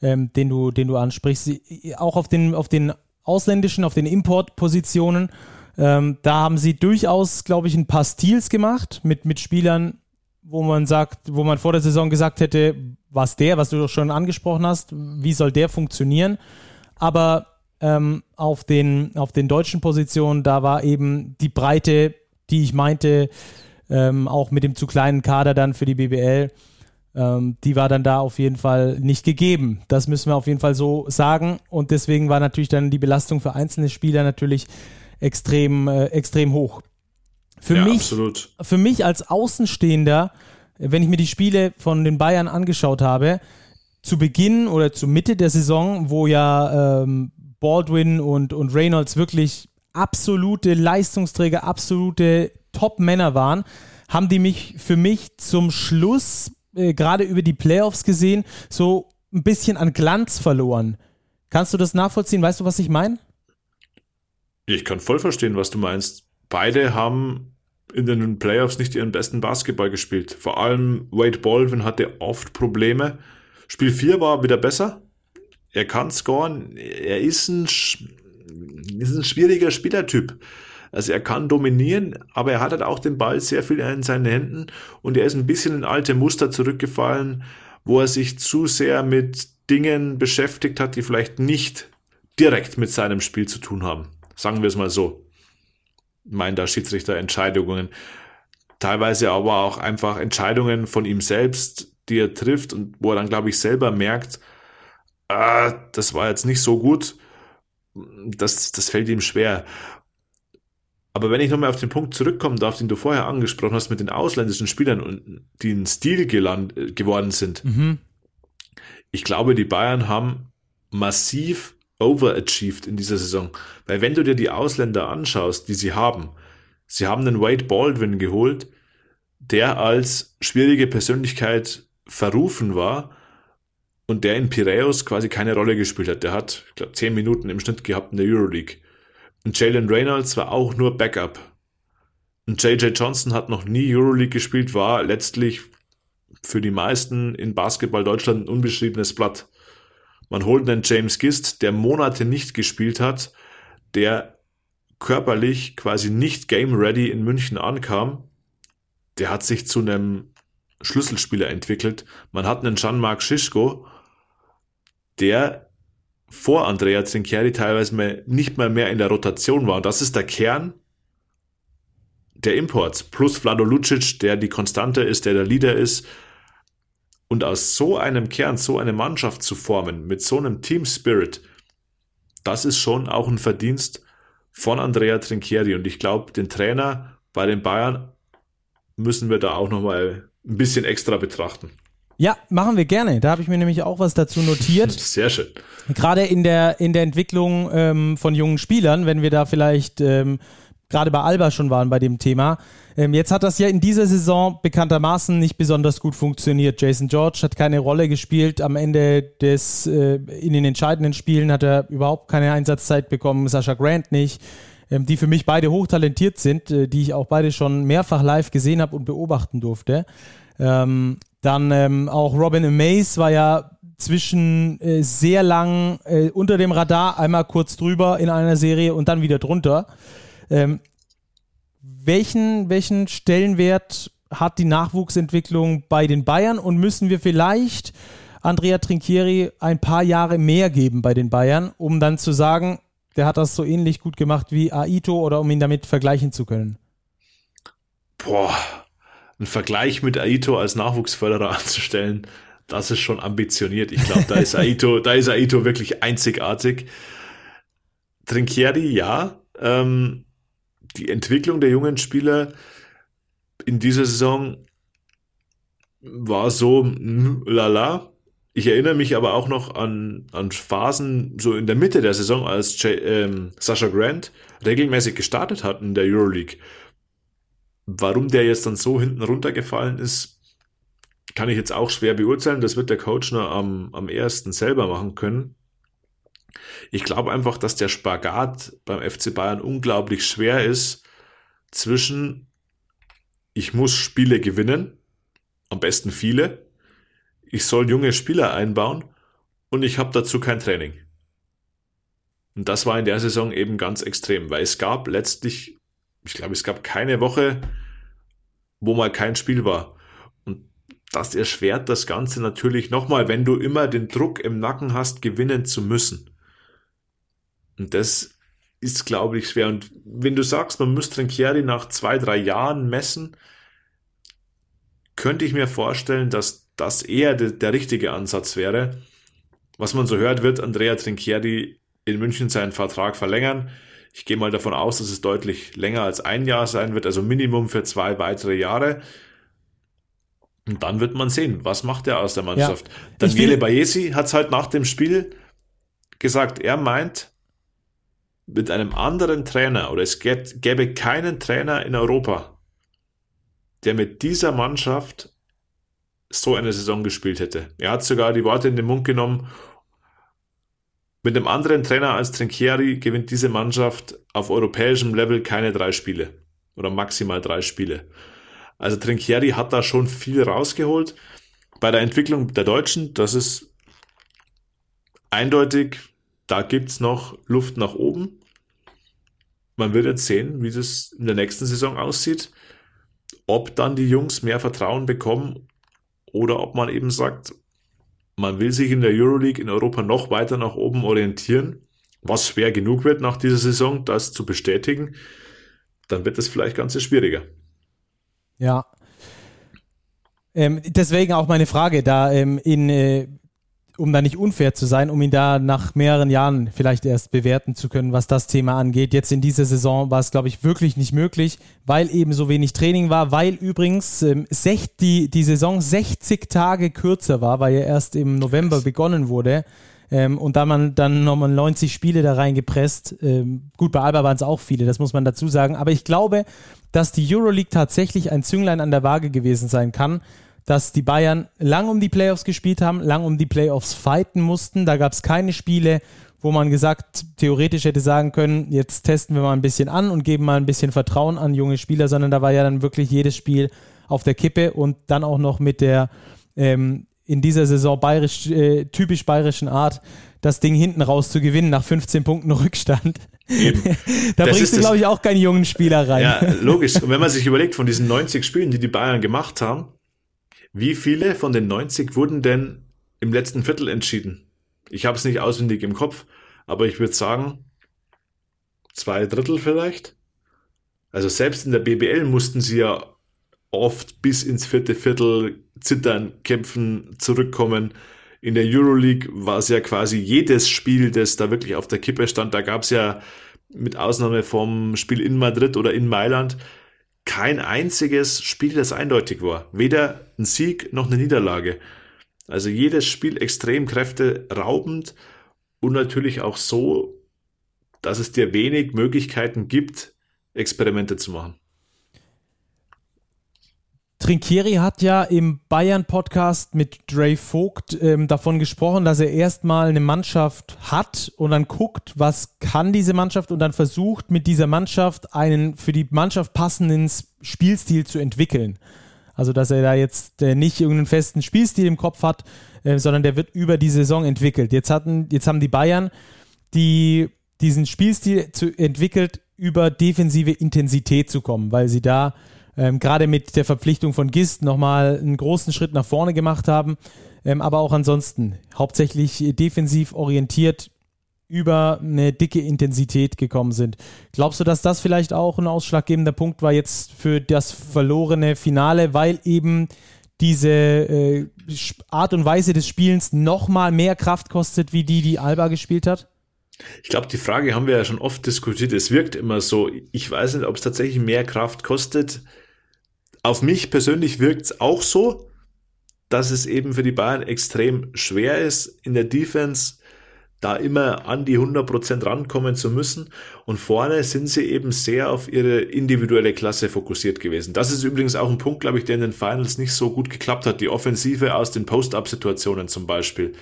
ähm, den, du, den du ansprichst. Auch auf den, auf den ausländischen, auf den Importpositionen. Ähm, da haben sie durchaus, glaube ich, ein paar Stils gemacht mit, mit Spielern, wo man sagt, wo man vor der Saison gesagt hätte, was der, was du doch schon angesprochen hast, wie soll der funktionieren? Aber ähm, auf, den, auf den deutschen Positionen. Da war eben die Breite, die ich meinte, ähm, auch mit dem zu kleinen Kader dann für die BBL, ähm, die war dann da auf jeden Fall nicht gegeben. Das müssen wir auf jeden Fall so sagen. Und deswegen war natürlich dann die Belastung für einzelne Spieler natürlich extrem, äh, extrem hoch. Für, ja, mich, absolut. für mich als Außenstehender, wenn ich mir die Spiele von den Bayern angeschaut habe, zu Beginn oder zu Mitte der Saison, wo ja ähm, Baldwin und, und Reynolds wirklich absolute Leistungsträger, absolute Top-Männer waren, haben die mich für mich zum Schluss, äh, gerade über die Playoffs gesehen, so ein bisschen an Glanz verloren. Kannst du das nachvollziehen? Weißt du, was ich meine? Ich kann voll verstehen, was du meinst. Beide haben in den Playoffs nicht ihren besten Basketball gespielt. Vor allem Wade Baldwin hatte oft Probleme. Spiel 4 war wieder besser. Er kann scoren. Er ist ein, ist ein schwieriger Spielertyp. Also er kann dominieren, aber er hat halt auch den Ball sehr viel in seinen Händen und er ist ein bisschen in alte Muster zurückgefallen, wo er sich zu sehr mit Dingen beschäftigt hat, die vielleicht nicht direkt mit seinem Spiel zu tun haben. Sagen wir es mal so meinen da Schiedsrichterentscheidungen, teilweise aber auch einfach Entscheidungen von ihm selbst, die er trifft und wo er dann, glaube ich, selber merkt, ah, das war jetzt nicht so gut, das, das fällt ihm schwer. Aber wenn ich nochmal auf den Punkt zurückkommen darf, den du vorher angesprochen hast mit den ausländischen Spielern und die in Stil geland, geworden sind, mhm. ich glaube, die Bayern haben massiv overachieved in dieser Saison. Weil wenn du dir die Ausländer anschaust, die sie haben, sie haben einen Wade Baldwin geholt, der als schwierige Persönlichkeit verrufen war und der in Piraeus quasi keine Rolle gespielt hat. Der hat, ich glaube, zehn Minuten im Schnitt gehabt in der Euroleague. Und Jalen Reynolds war auch nur Backup. Und JJ Johnson hat noch nie Euroleague gespielt, war letztlich für die meisten in Basketball Deutschland ein unbeschriebenes Blatt. Man holt einen James Gist, der Monate nicht gespielt hat, der körperlich quasi nicht game ready in München ankam. Der hat sich zu einem Schlüsselspieler entwickelt. Man hat einen Jean-Marc Schischko, der vor Andrea Trinchieri teilweise nicht mal mehr in der Rotation war. Und das ist der Kern der Imports. Plus Vlado Lucic, der die Konstante ist, der der Leader ist, und aus so einem Kern, so eine Mannschaft zu formen, mit so einem Team Spirit, das ist schon auch ein Verdienst von Andrea Trinchieri. Und ich glaube, den Trainer bei den Bayern müssen wir da auch nochmal ein bisschen extra betrachten. Ja, machen wir gerne. Da habe ich mir nämlich auch was dazu notiert. *laughs* Sehr schön. Gerade in der, in der Entwicklung ähm, von jungen Spielern, wenn wir da vielleicht ähm, gerade bei Alba schon waren bei dem Thema. Ähm, jetzt hat das ja in dieser Saison bekanntermaßen nicht besonders gut funktioniert. Jason George hat keine Rolle gespielt. Am Ende des, äh, in den entscheidenden Spielen hat er überhaupt keine Einsatzzeit bekommen. Sascha Grant nicht. Ähm, die für mich beide hochtalentiert sind, äh, die ich auch beide schon mehrfach live gesehen habe und beobachten durfte. Ähm, dann ähm, auch Robin Amaze war ja zwischen äh, sehr lang äh, unter dem Radar, einmal kurz drüber in einer Serie und dann wieder drunter. Ähm, welchen, welchen Stellenwert hat die Nachwuchsentwicklung bei den Bayern und müssen wir vielleicht Andrea Trinchieri ein paar Jahre mehr geben bei den Bayern, um dann zu sagen, der hat das so ähnlich gut gemacht wie Aito oder um ihn damit vergleichen zu können? Boah, ein Vergleich mit Aito als Nachwuchsförderer *laughs* anzustellen, das ist schon ambitioniert. Ich glaube, da ist *laughs* Aito, da ist Aito wirklich einzigartig. Trinchieri, ja. Ähm, die Entwicklung der jungen Spieler in dieser Saison war so lala. Ich erinnere mich aber auch noch an, an Phasen so in der Mitte der Saison, als J, ähm, Sascha Grant regelmäßig gestartet hat in der Euroleague. Warum der jetzt dann so hinten runtergefallen ist, kann ich jetzt auch schwer beurteilen. Das wird der Coach nur am, am ersten selber machen können. Ich glaube einfach, dass der Spagat beim FC Bayern unglaublich schwer ist zwischen ich muss Spiele gewinnen, am besten viele, ich soll junge Spieler einbauen und ich habe dazu kein Training. Und das war in der Saison eben ganz extrem, weil es gab letztlich, ich glaube, es gab keine Woche, wo mal kein Spiel war. Und das erschwert das Ganze natürlich nochmal, wenn du immer den Druck im Nacken hast, gewinnen zu müssen. Und das ist, glaube ich, schwer. Und wenn du sagst, man müsste Trinkieri nach zwei, drei Jahren messen, könnte ich mir vorstellen, dass das eher de, der richtige Ansatz wäre. Was man so hört, wird Andrea Trinchieri in München seinen Vertrag verlängern. Ich gehe mal davon aus, dass es deutlich länger als ein Jahr sein wird, also Minimum für zwei weitere Jahre. Und dann wird man sehen, was macht er aus der Mannschaft. Ja, Daniele Bayesi hat es halt nach dem Spiel gesagt, er meint, mit einem anderen Trainer oder es gäbe keinen Trainer in Europa, der mit dieser Mannschaft so eine Saison gespielt hätte. Er hat sogar die Worte in den Mund genommen. Mit einem anderen Trainer als Trinchieri gewinnt diese Mannschaft auf europäischem Level keine drei Spiele oder maximal drei Spiele. Also Trinchieri hat da schon viel rausgeholt. Bei der Entwicklung der Deutschen, das ist eindeutig, da gibt's noch Luft nach oben. Man wird jetzt sehen, wie das in der nächsten Saison aussieht. Ob dann die Jungs mehr Vertrauen bekommen oder ob man eben sagt, man will sich in der Euroleague in Europa noch weiter nach oben orientieren, was schwer genug wird nach dieser Saison, das zu bestätigen, dann wird es vielleicht ganz schwieriger. Ja. Ähm, deswegen auch meine Frage, da ähm, in, äh, um da nicht unfair zu sein, um ihn da nach mehreren Jahren vielleicht erst bewerten zu können, was das Thema angeht. Jetzt in dieser Saison war es, glaube ich, wirklich nicht möglich, weil eben so wenig Training war, weil übrigens ähm, sech, die, die Saison 60 Tage kürzer war, weil ja erst im November begonnen wurde. Ähm, und da man dann nochmal 90 Spiele da reingepresst, ähm, gut, bei Alba waren es auch viele, das muss man dazu sagen, aber ich glaube, dass die Euroleague tatsächlich ein Zünglein an der Waage gewesen sein kann, dass die Bayern lang um die Playoffs gespielt haben, lang um die Playoffs fighten mussten. Da gab es keine Spiele, wo man gesagt, theoretisch hätte sagen können, jetzt testen wir mal ein bisschen an und geben mal ein bisschen Vertrauen an junge Spieler, sondern da war ja dann wirklich jedes Spiel auf der Kippe und dann auch noch mit der ähm, in dieser Saison bayerisch, äh, typisch bayerischen Art, das Ding hinten raus zu gewinnen nach 15 Punkten *laughs* Rückstand. da das bringst du, glaube ich, auch keinen jungen Spieler rein. Ja, logisch. Und wenn man sich überlegt, von diesen 90 Spielen, die die Bayern gemacht haben, wie viele von den 90 wurden denn im letzten Viertel entschieden? Ich habe es nicht auswendig im Kopf, aber ich würde sagen, zwei Drittel vielleicht. Also selbst in der BBL mussten sie ja oft bis ins vierte Viertel zittern, kämpfen, zurückkommen. In der Euroleague war es ja quasi jedes Spiel, das da wirklich auf der Kippe stand. Da gab es ja mit Ausnahme vom Spiel in Madrid oder in Mailand kein einziges Spiel, das eindeutig war. Weder ein Sieg noch eine Niederlage. Also jedes Spiel extrem kräfteraubend und natürlich auch so, dass es dir wenig Möglichkeiten gibt, Experimente zu machen. Trinkieri hat ja im Bayern-Podcast mit Dre Vogt ähm, davon gesprochen, dass er erstmal eine Mannschaft hat und dann guckt, was kann diese Mannschaft und dann versucht, mit dieser Mannschaft einen für die Mannschaft passenden Spielstil zu entwickeln. Also, dass er da jetzt äh, nicht irgendeinen festen Spielstil im Kopf hat, äh, sondern der wird über die Saison entwickelt. Jetzt, hatten, jetzt haben die Bayern die, diesen Spielstil zu, entwickelt, über defensive Intensität zu kommen, weil sie da ähm, gerade mit der Verpflichtung von Gist nochmal einen großen Schritt nach vorne gemacht haben, ähm, aber auch ansonsten hauptsächlich defensiv orientiert über eine dicke Intensität gekommen sind. Glaubst du, dass das vielleicht auch ein ausschlaggebender Punkt war jetzt für das verlorene Finale, weil eben diese äh, Art und Weise des Spielens nochmal mehr Kraft kostet, wie die, die Alba gespielt hat? Ich glaube, die Frage haben wir ja schon oft diskutiert. Es wirkt immer so. Ich weiß nicht, ob es tatsächlich mehr Kraft kostet. Auf mich persönlich wirkt es auch so, dass es eben für die Bayern extrem schwer ist, in der Defense da immer an die 100% rankommen zu müssen. Und vorne sind sie eben sehr auf ihre individuelle Klasse fokussiert gewesen. Das ist übrigens auch ein Punkt, glaube ich, der in den Finals nicht so gut geklappt hat. Die Offensive aus den Post-Up-Situationen zum Beispiel.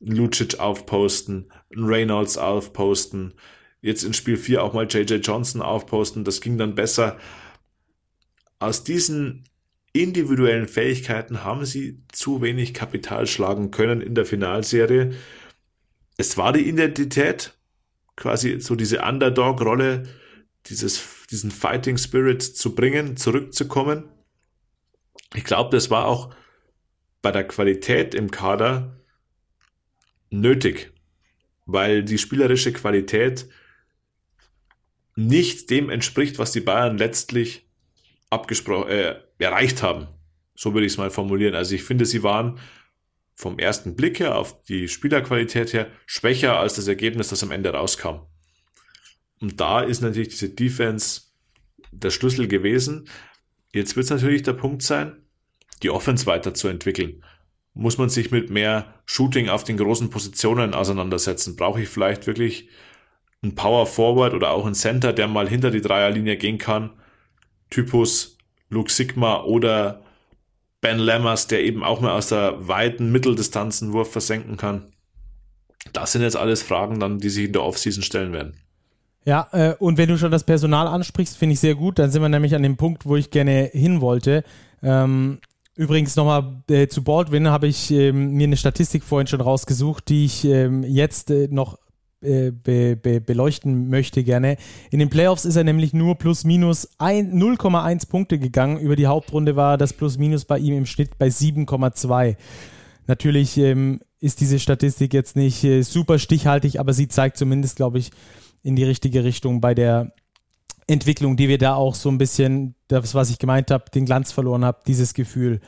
Lucic aufposten, Reynolds aufposten, jetzt in Spiel 4 auch mal JJ Johnson aufposten. Das ging dann besser aus diesen individuellen Fähigkeiten haben sie zu wenig Kapital schlagen können in der Finalserie. Es war die Identität, quasi so diese Underdog-Rolle, dieses, diesen Fighting Spirit zu bringen, zurückzukommen. Ich glaube, das war auch bei der Qualität im Kader nötig, weil die spielerische Qualität nicht dem entspricht, was die Bayern letztlich abgesprochen, äh, erreicht haben. So würde ich es mal formulieren. Also ich finde, sie waren vom ersten Blick her auf die Spielerqualität her schwächer als das Ergebnis, das am Ende rauskam. Und da ist natürlich diese Defense der Schlüssel gewesen. Jetzt wird es natürlich der Punkt sein, die Offense weiterzuentwickeln. Muss man sich mit mehr Shooting auf den großen Positionen auseinandersetzen? Brauche ich vielleicht wirklich einen Power Forward oder auch einen Center, der mal hinter die Dreierlinie gehen kann? Typus Luke Sigma oder Ben Lammers, der eben auch mal aus der weiten Mitteldistanzenwurf versenken kann. Das sind jetzt alles Fragen dann, die sich in der Offseason stellen werden. Ja, äh, und wenn du schon das Personal ansprichst, finde ich sehr gut. Dann sind wir nämlich an dem Punkt, wo ich gerne hin wollte. Ähm, übrigens nochmal äh, zu Baldwin habe ich ähm, mir eine Statistik vorhin schon rausgesucht, die ich ähm, jetzt äh, noch äh, be, be, beleuchten möchte gerne. In den Playoffs ist er nämlich nur plus minus 0,1 Punkte gegangen. Über die Hauptrunde war das plus minus bei ihm im Schnitt bei 7,2. Natürlich ähm, ist diese Statistik jetzt nicht äh, super stichhaltig, aber sie zeigt zumindest, glaube ich, in die richtige Richtung bei der Entwicklung, die wir da auch so ein bisschen, das, was ich gemeint habe, den Glanz verloren habe, dieses Gefühl,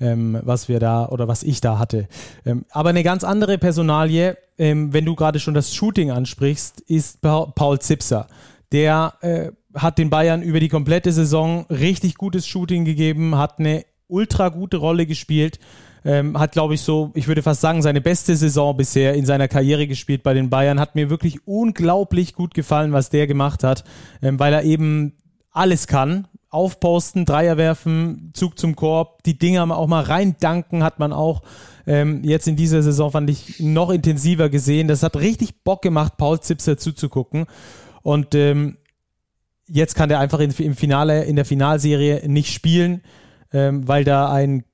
ähm, was wir da oder was ich da hatte. Ähm, aber eine ganz andere Personalie, ähm, wenn du gerade schon das Shooting ansprichst, ist Paul Zipser. Der äh, hat den Bayern über die komplette Saison richtig gutes Shooting gegeben, hat eine ultra gute Rolle gespielt ähm, hat, glaube ich, so, ich würde fast sagen, seine beste Saison bisher in seiner Karriere gespielt bei den Bayern. Hat mir wirklich unglaublich gut gefallen, was der gemacht hat, ähm, weil er eben alles kann. Aufposten, Dreier werfen, Zug zum Korb, die Dinger auch mal reindanken hat man auch ähm, jetzt in dieser Saison, fand ich, noch intensiver gesehen. Das hat richtig Bock gemacht, Paul Zipser zuzugucken. Und ähm, jetzt kann der einfach in, im Finale, in der Finalserie nicht spielen, ähm, weil da ein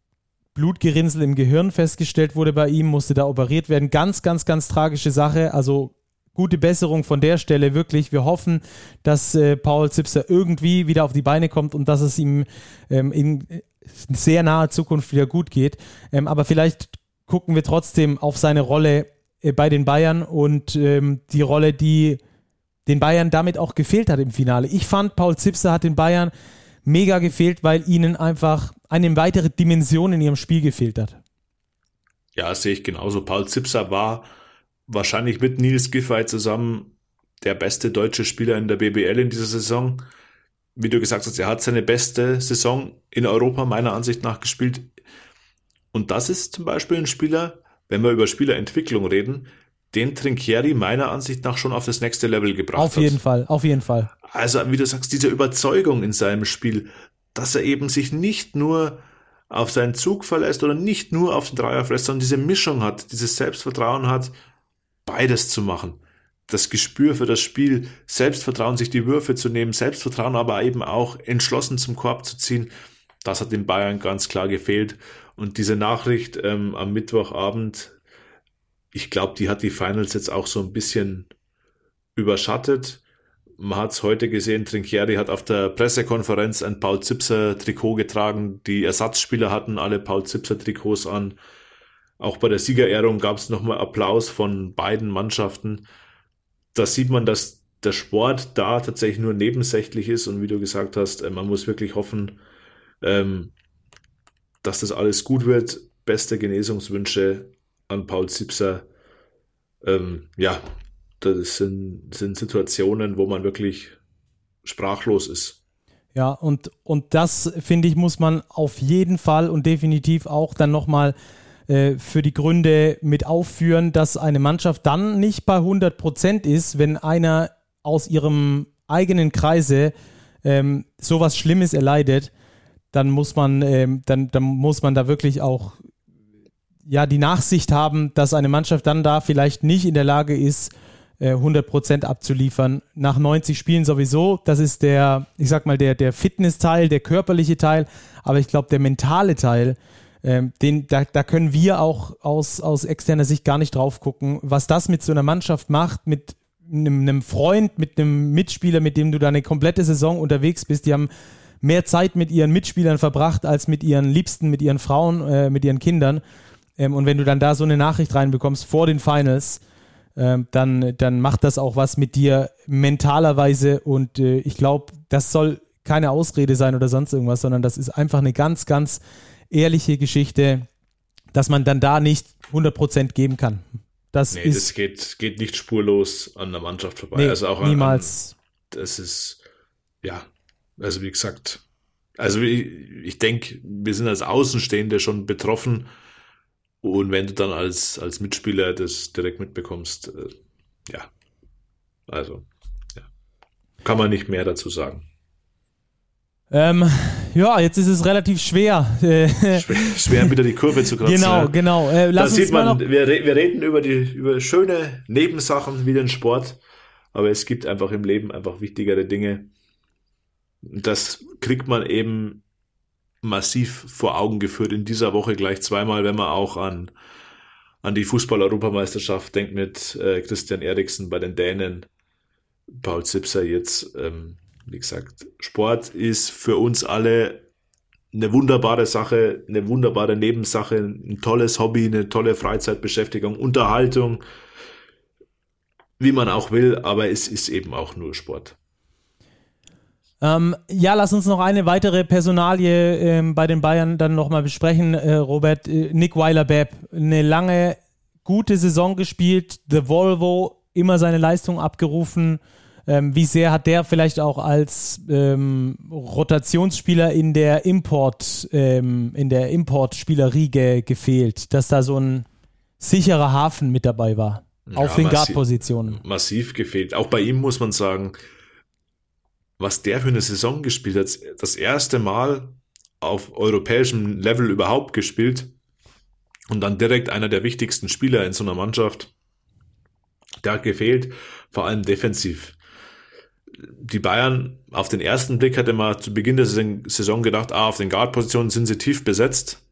Blutgerinnsel im Gehirn festgestellt wurde bei ihm, musste da operiert werden. Ganz, ganz, ganz tragische Sache. Also gute Besserung von der Stelle wirklich. Wir hoffen, dass äh, Paul Zipser irgendwie wieder auf die Beine kommt und dass es ihm ähm, in sehr naher Zukunft wieder gut geht. Ähm, aber vielleicht gucken wir trotzdem auf seine Rolle äh, bei den Bayern und ähm, die Rolle, die den Bayern damit auch gefehlt hat im Finale. Ich fand, Paul Zipser hat den Bayern mega gefehlt, weil ihnen einfach eine weitere Dimension in ihrem Spiel gefehlt hat. Ja, sehe ich genauso. Paul Zipser war wahrscheinlich mit Nils Giffey zusammen der beste deutsche Spieler in der BBL in dieser Saison. Wie du gesagt hast, er hat seine beste Saison in Europa meiner Ansicht nach gespielt. Und das ist zum Beispiel ein Spieler, wenn wir über Spielerentwicklung reden, den Trinkieri meiner Ansicht nach schon auf das nächste Level gebracht auf hat. Auf jeden Fall, auf jeden Fall. Also, wie du sagst, diese Überzeugung in seinem Spiel, dass er eben sich nicht nur auf seinen Zug verlässt oder nicht nur auf den Dreier verlässt, sondern diese Mischung hat, dieses Selbstvertrauen hat, beides zu machen. Das Gespür für das Spiel, Selbstvertrauen, sich die Würfe zu nehmen, Selbstvertrauen aber eben auch entschlossen zum Korb zu ziehen, das hat den Bayern ganz klar gefehlt. Und diese Nachricht ähm, am Mittwochabend, ich glaube, die hat die Finals jetzt auch so ein bisschen überschattet. Man hat es heute gesehen, Trinchieri hat auf der Pressekonferenz ein Paul Zipser Trikot getragen. Die Ersatzspieler hatten alle Paul Zipser Trikots an. Auch bei der Siegerehrung gab es nochmal Applaus von beiden Mannschaften. Da sieht man, dass der Sport da tatsächlich nur nebensächlich ist und wie du gesagt hast, äh, man muss wirklich hoffen, ähm, dass das alles gut wird. Beste Genesungswünsche an Paul Zipser. Ähm, ja, das sind, sind Situationen, wo man wirklich sprachlos ist. Ja, und, und das, finde ich, muss man auf jeden Fall und definitiv auch dann nochmal äh, für die Gründe mit aufführen, dass eine Mannschaft dann nicht bei 100 Prozent ist, wenn einer aus ihrem eigenen Kreise ähm, sowas Schlimmes erleidet, dann muss man, ähm, dann, dann muss man da wirklich auch ja die Nachsicht haben, dass eine Mannschaft dann da vielleicht nicht in der Lage ist, 100% äh, abzuliefern. Nach 90 Spielen sowieso. Das ist der, ich sag mal, der, der Fitness-Teil, der körperliche Teil. Aber ich glaube, der mentale Teil, ähm, den, da, da können wir auch aus, aus externer Sicht gar nicht drauf gucken, was das mit so einer Mannschaft macht, mit einem, einem Freund, mit einem Mitspieler, mit dem du da eine komplette Saison unterwegs bist. Die haben mehr Zeit mit ihren Mitspielern verbracht als mit ihren Liebsten, mit ihren Frauen, äh, mit ihren Kindern. Ähm, und wenn du dann da so eine Nachricht reinbekommst vor den Finals, ähm, dann, dann macht das auch was mit dir mentalerweise und äh, ich glaube, das soll keine Ausrede sein oder sonst irgendwas, sondern das ist einfach eine ganz, ganz ehrliche Geschichte, dass man dann da nicht 100% geben kann. Das nee, ist, das geht, geht nicht spurlos an der Mannschaft vorbei. Nee, also auch niemals. An, das ist, ja, also wie gesagt, also ich, ich denke, wir sind als Außenstehende schon betroffen. Und wenn du dann als, als Mitspieler das direkt mitbekommst, äh, ja, also, ja, kann man nicht mehr dazu sagen. Ähm, ja, jetzt ist es relativ schwer. schwer, schwer wieder die Kurve zu kratzen. Genau, genau. Äh, da sieht man, wir, wir reden über die über schöne Nebensachen wie den Sport, aber es gibt einfach im Leben einfach wichtigere Dinge. Das kriegt man eben massiv vor Augen geführt in dieser Woche gleich zweimal, wenn man auch an an die Fußball-Europameisterschaft denkt mit äh, Christian Eriksen bei den Dänen, Paul Zipser jetzt. Ähm, wie gesagt, Sport ist für uns alle eine wunderbare Sache, eine wunderbare Nebensache, ein tolles Hobby, eine tolle Freizeitbeschäftigung, Unterhaltung, wie man auch will, aber es ist eben auch nur Sport. Ähm, ja, lass uns noch eine weitere Personalie ähm, bei den Bayern dann nochmal besprechen, äh, Robert. Äh, Nick Weiler-Bepp, eine lange, gute Saison gespielt, The Volvo, immer seine Leistung abgerufen. Ähm, wie sehr hat der vielleicht auch als ähm, Rotationsspieler in der Import, ähm, in der Importspielerriege gefehlt, dass da so ein sicherer Hafen mit dabei war? Auf ja, den Guard-Positionen. Massiv gefehlt. Auch bei ihm muss man sagen, was der für eine Saison gespielt hat. Das erste Mal auf europäischem Level überhaupt gespielt und dann direkt einer der wichtigsten Spieler in so einer Mannschaft. Der hat gefehlt, vor allem defensiv die Bayern auf den ersten Blick hätte man zu Beginn der Saison gedacht, ah, auf den Guard-Positionen sind sie tief besetzt.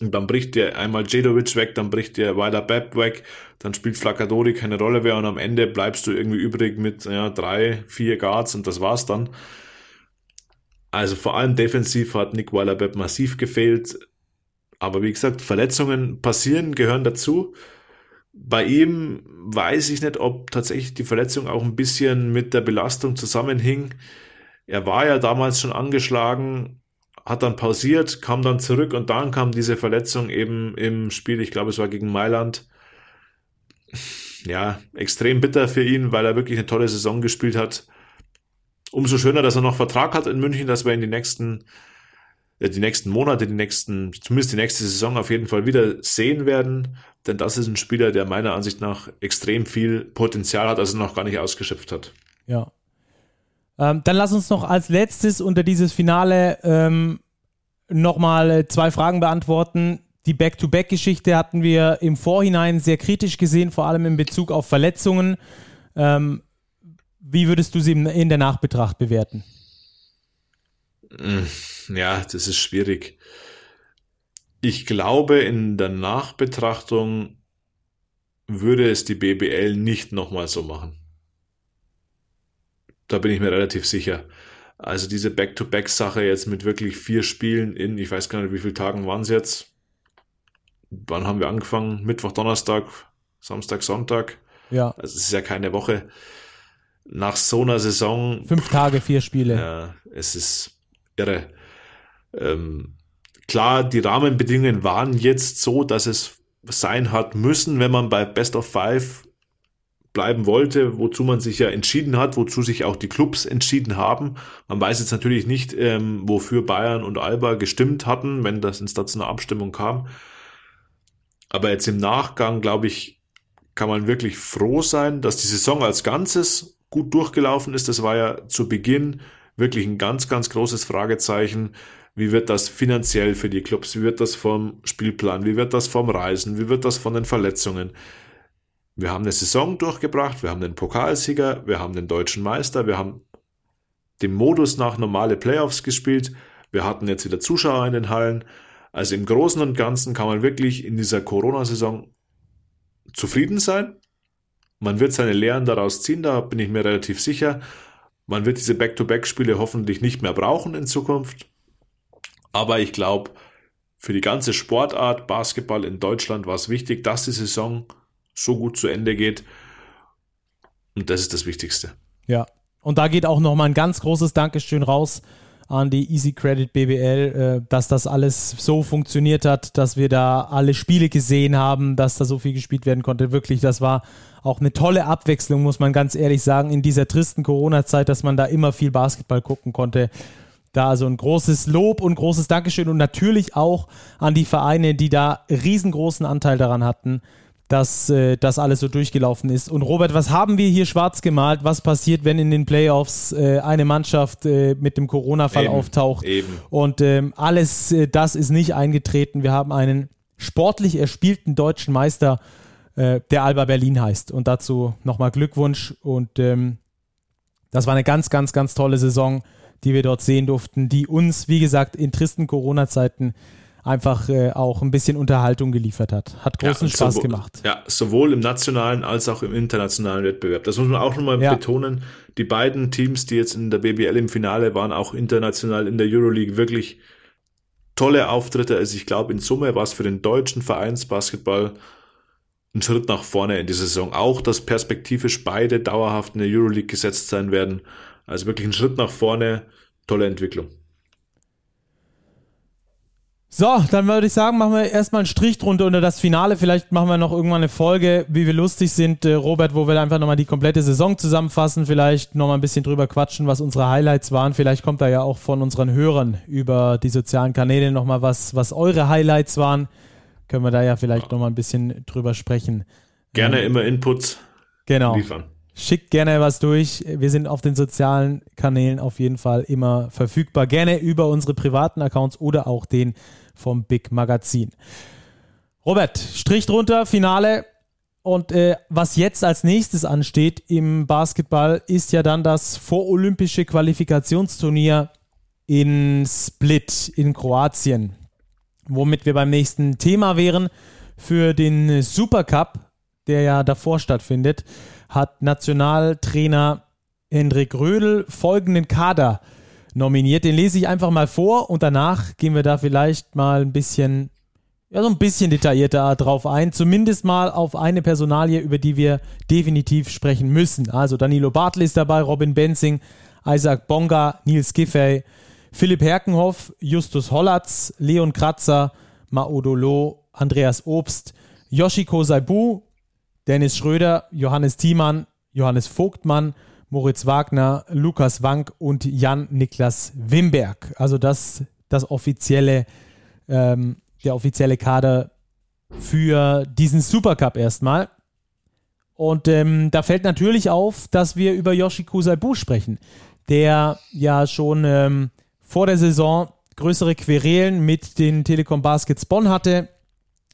Und dann bricht dir einmal Jedovic weg, dann bricht dir Weiler Bepp weg, dann spielt Flakadori keine Rolle mehr und am Ende bleibst du irgendwie übrig mit ja, drei, vier Guards und das war's dann. Also vor allem defensiv hat Nick Weiler Bepp massiv gefehlt. Aber wie gesagt, Verletzungen passieren, gehören dazu. Bei ihm weiß ich nicht, ob tatsächlich die Verletzung auch ein bisschen mit der Belastung zusammenhing. Er war ja damals schon angeschlagen, hat dann pausiert, kam dann zurück und dann kam diese Verletzung eben im Spiel, ich glaube es war gegen Mailand. Ja, extrem bitter für ihn, weil er wirklich eine tolle Saison gespielt hat. Umso schöner, dass er noch Vertrag hat in München, dass wir in die nächsten äh, die nächsten Monate, die nächsten, zumindest die nächste Saison auf jeden Fall wieder sehen werden. Denn das ist ein Spieler, der meiner Ansicht nach extrem viel Potenzial hat, also noch gar nicht ausgeschöpft hat. Ja. Ähm, dann lass uns noch als letztes unter dieses Finale ähm, nochmal zwei Fragen beantworten. Die Back-to-Back-Geschichte hatten wir im Vorhinein sehr kritisch gesehen, vor allem in Bezug auf Verletzungen. Ähm, wie würdest du sie in der Nachbetracht bewerten? Hm, ja, das ist schwierig. Ich glaube, in der Nachbetrachtung würde es die BBL nicht nochmal so machen. Da bin ich mir relativ sicher. Also diese Back-to-Back-Sache jetzt mit wirklich vier Spielen in, ich weiß gar nicht, wie viele Tagen waren es jetzt. Wann haben wir angefangen? Mittwoch, Donnerstag, Samstag, Sonntag. Ja. Also es ist ja keine Woche. Nach so einer Saison. Fünf Tage, vier Spiele. Ja, es ist irre. Ähm, klar, die Rahmenbedingungen waren jetzt so, dass es sein hat müssen, wenn man bei Best of Five bleiben wollte, wozu man sich ja entschieden hat, wozu sich auch die Clubs entschieden haben. Man weiß jetzt natürlich nicht, ähm, wofür Bayern und Alba gestimmt hatten, wenn das zu einer Abstimmung kam. Aber jetzt im Nachgang, glaube ich, kann man wirklich froh sein, dass die Saison als Ganzes gut durchgelaufen ist. Das war ja zu Beginn wirklich ein ganz, ganz großes Fragezeichen. Wie wird das finanziell für die Clubs? Wie wird das vom Spielplan? Wie wird das vom Reisen? Wie wird das von den Verletzungen? Wir haben eine Saison durchgebracht, wir haben den Pokalsieger, wir haben den deutschen Meister, wir haben den Modus nach normale Playoffs gespielt, wir hatten jetzt wieder Zuschauer in den Hallen. Also im Großen und Ganzen kann man wirklich in dieser Corona-Saison zufrieden sein. Man wird seine Lehren daraus ziehen, da bin ich mir relativ sicher. Man wird diese Back-to-Back-Spiele hoffentlich nicht mehr brauchen in Zukunft. Aber ich glaube, für die ganze Sportart Basketball in Deutschland war es wichtig, dass die Saison so gut zu Ende geht. Und das ist das Wichtigste. Ja. Und da geht auch nochmal ein ganz großes Dankeschön raus an die Easy Credit BBL, äh, dass das alles so funktioniert hat, dass wir da alle Spiele gesehen haben, dass da so viel gespielt werden konnte. Wirklich, das war auch eine tolle Abwechslung, muss man ganz ehrlich sagen, in dieser tristen Corona-Zeit, dass man da immer viel Basketball gucken konnte. Da also ein großes Lob und großes Dankeschön und natürlich auch an die Vereine, die da riesengroßen Anteil daran hatten, dass äh, das alles so durchgelaufen ist. Und Robert, was haben wir hier schwarz gemalt? Was passiert, wenn in den Playoffs äh, eine Mannschaft äh, mit dem Corona-Fall Eben, auftaucht? eben. Und ähm, alles äh, das ist nicht eingetreten. Wir haben einen sportlich erspielten deutschen Meister, äh, der Alba Berlin heißt. Und dazu nochmal Glückwunsch. Und ähm, das war eine ganz, ganz, ganz tolle Saison, die wir dort sehen durften, die uns, wie gesagt, in tristen Corona-Zeiten einfach äh, auch ein bisschen Unterhaltung geliefert hat. Hat großen Ja, Spaß sowohl- gemacht. Ja, sowohl im nationalen als auch im internationalen Wettbewerb. Das muss man auch nochmal Ja. betonen. Die beiden Teams, die jetzt in der BBL im Finale waren, auch international in der Euroleague wirklich tolle Auftritte. Also ich glaube, in Summe war es für den deutschen Vereinsbasketball ein Schritt nach vorne in dieser Saison. Auch, dass perspektivisch beide dauerhaft in der Euroleague gesetzt sein werden. Also wirklich ein Schritt nach vorne. Tolle Entwicklung. So, dann würde ich sagen, machen wir erstmal einen Strich drunter unter das Finale. Vielleicht machen wir noch irgendwann eine Folge, wie wir lustig sind, äh, Robert, wo wir einfach nochmal die komplette Saison zusammenfassen, vielleicht nochmal ein bisschen drüber quatschen, was unsere Highlights waren. Vielleicht kommt da ja auch von unseren Hörern über die sozialen Kanäle nochmal was, was eure Highlights waren. Können wir da ja vielleicht nochmal ein bisschen drüber sprechen. Gerne immer Inputs Genau. liefern. Schickt gerne was durch. Wir sind auf den sozialen Kanälen auf jeden Fall immer verfügbar. Gerne über unsere privaten Accounts oder auch den vom Big Magazin. Robert, Strich drunter, Finale. Und äh, was jetzt als nächstes ansteht im Basketball, ist ja dann das vorolympische Qualifikationsturnier in Split in Kroatien. Womit wir beim nächsten Thema wären. Für den Supercup, der ja davor stattfindet, hat Nationaltrainer Hendrik Rödel folgenden Kader nominiert. Den lese ich einfach mal vor und danach gehen wir da vielleicht mal ein bisschen, ja, so ein bisschen detaillierter drauf ein. Zumindest mal auf eine Personalie, über die wir definitiv sprechen müssen. Also Danilo Bartel ist dabei, Robin Benzing, Isaac Bonga, Nils Giffey, Philipp Herkenhoff, Justus Hollatz, Leon Kratzer, Maodolo, Andreas Obst, Yoshiko Saibu, Dennis Schröder, Johannes Thiemann, Johannes Vogtmann, Moritz Wagner, Lukas Wank und Jan-Niklas Wimberg. Also das, das offizielle, ähm, der offizielle Kader für diesen Supercup erstmal. Und ähm, da fällt natürlich auf, dass wir über Yoshiko Saibu sprechen, der ja schon ähm, vor der Saison größere Querelen mit den Telekom Baskets Bonn hatte,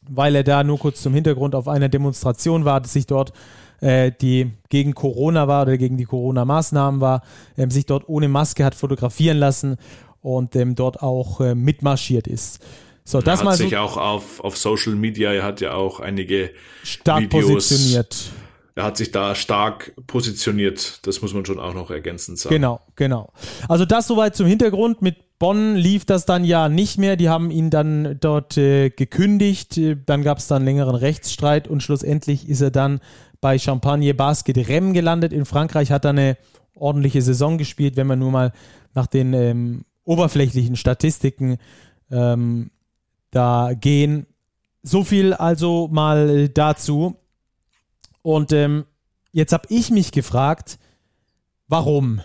weil er da nur kurz zum Hintergrund auf einer Demonstration war, dass sich dort äh, die gegen Corona war oder gegen die Corona-Maßnahmen war, ähm, sich dort ohne Maske hat fotografieren lassen und ähm, dort auch äh, mitmarschiert ist. So, das er mal hat so sich auch auf, auf Social Media, er hat ja auch einige stark Videos. positioniert. Er hat sich da stark positioniert. Das muss man schon auch noch ergänzend sagen. Genau, genau. Also das soweit zum Hintergrund. Mit Bonn lief das dann ja nicht mehr. Die haben ihn dann dort äh, gekündigt. Dann gab es dann längeren Rechtsstreit und schlussendlich ist er dann bei Champagne Basket Rennes gelandet. In Frankreich hat er eine ordentliche Saison gespielt, wenn man nur mal nach den ähm, oberflächlichen Statistiken ähm, da gehen. So viel also mal äh, dazu. Und ähm, jetzt habe ich mich gefragt, warum?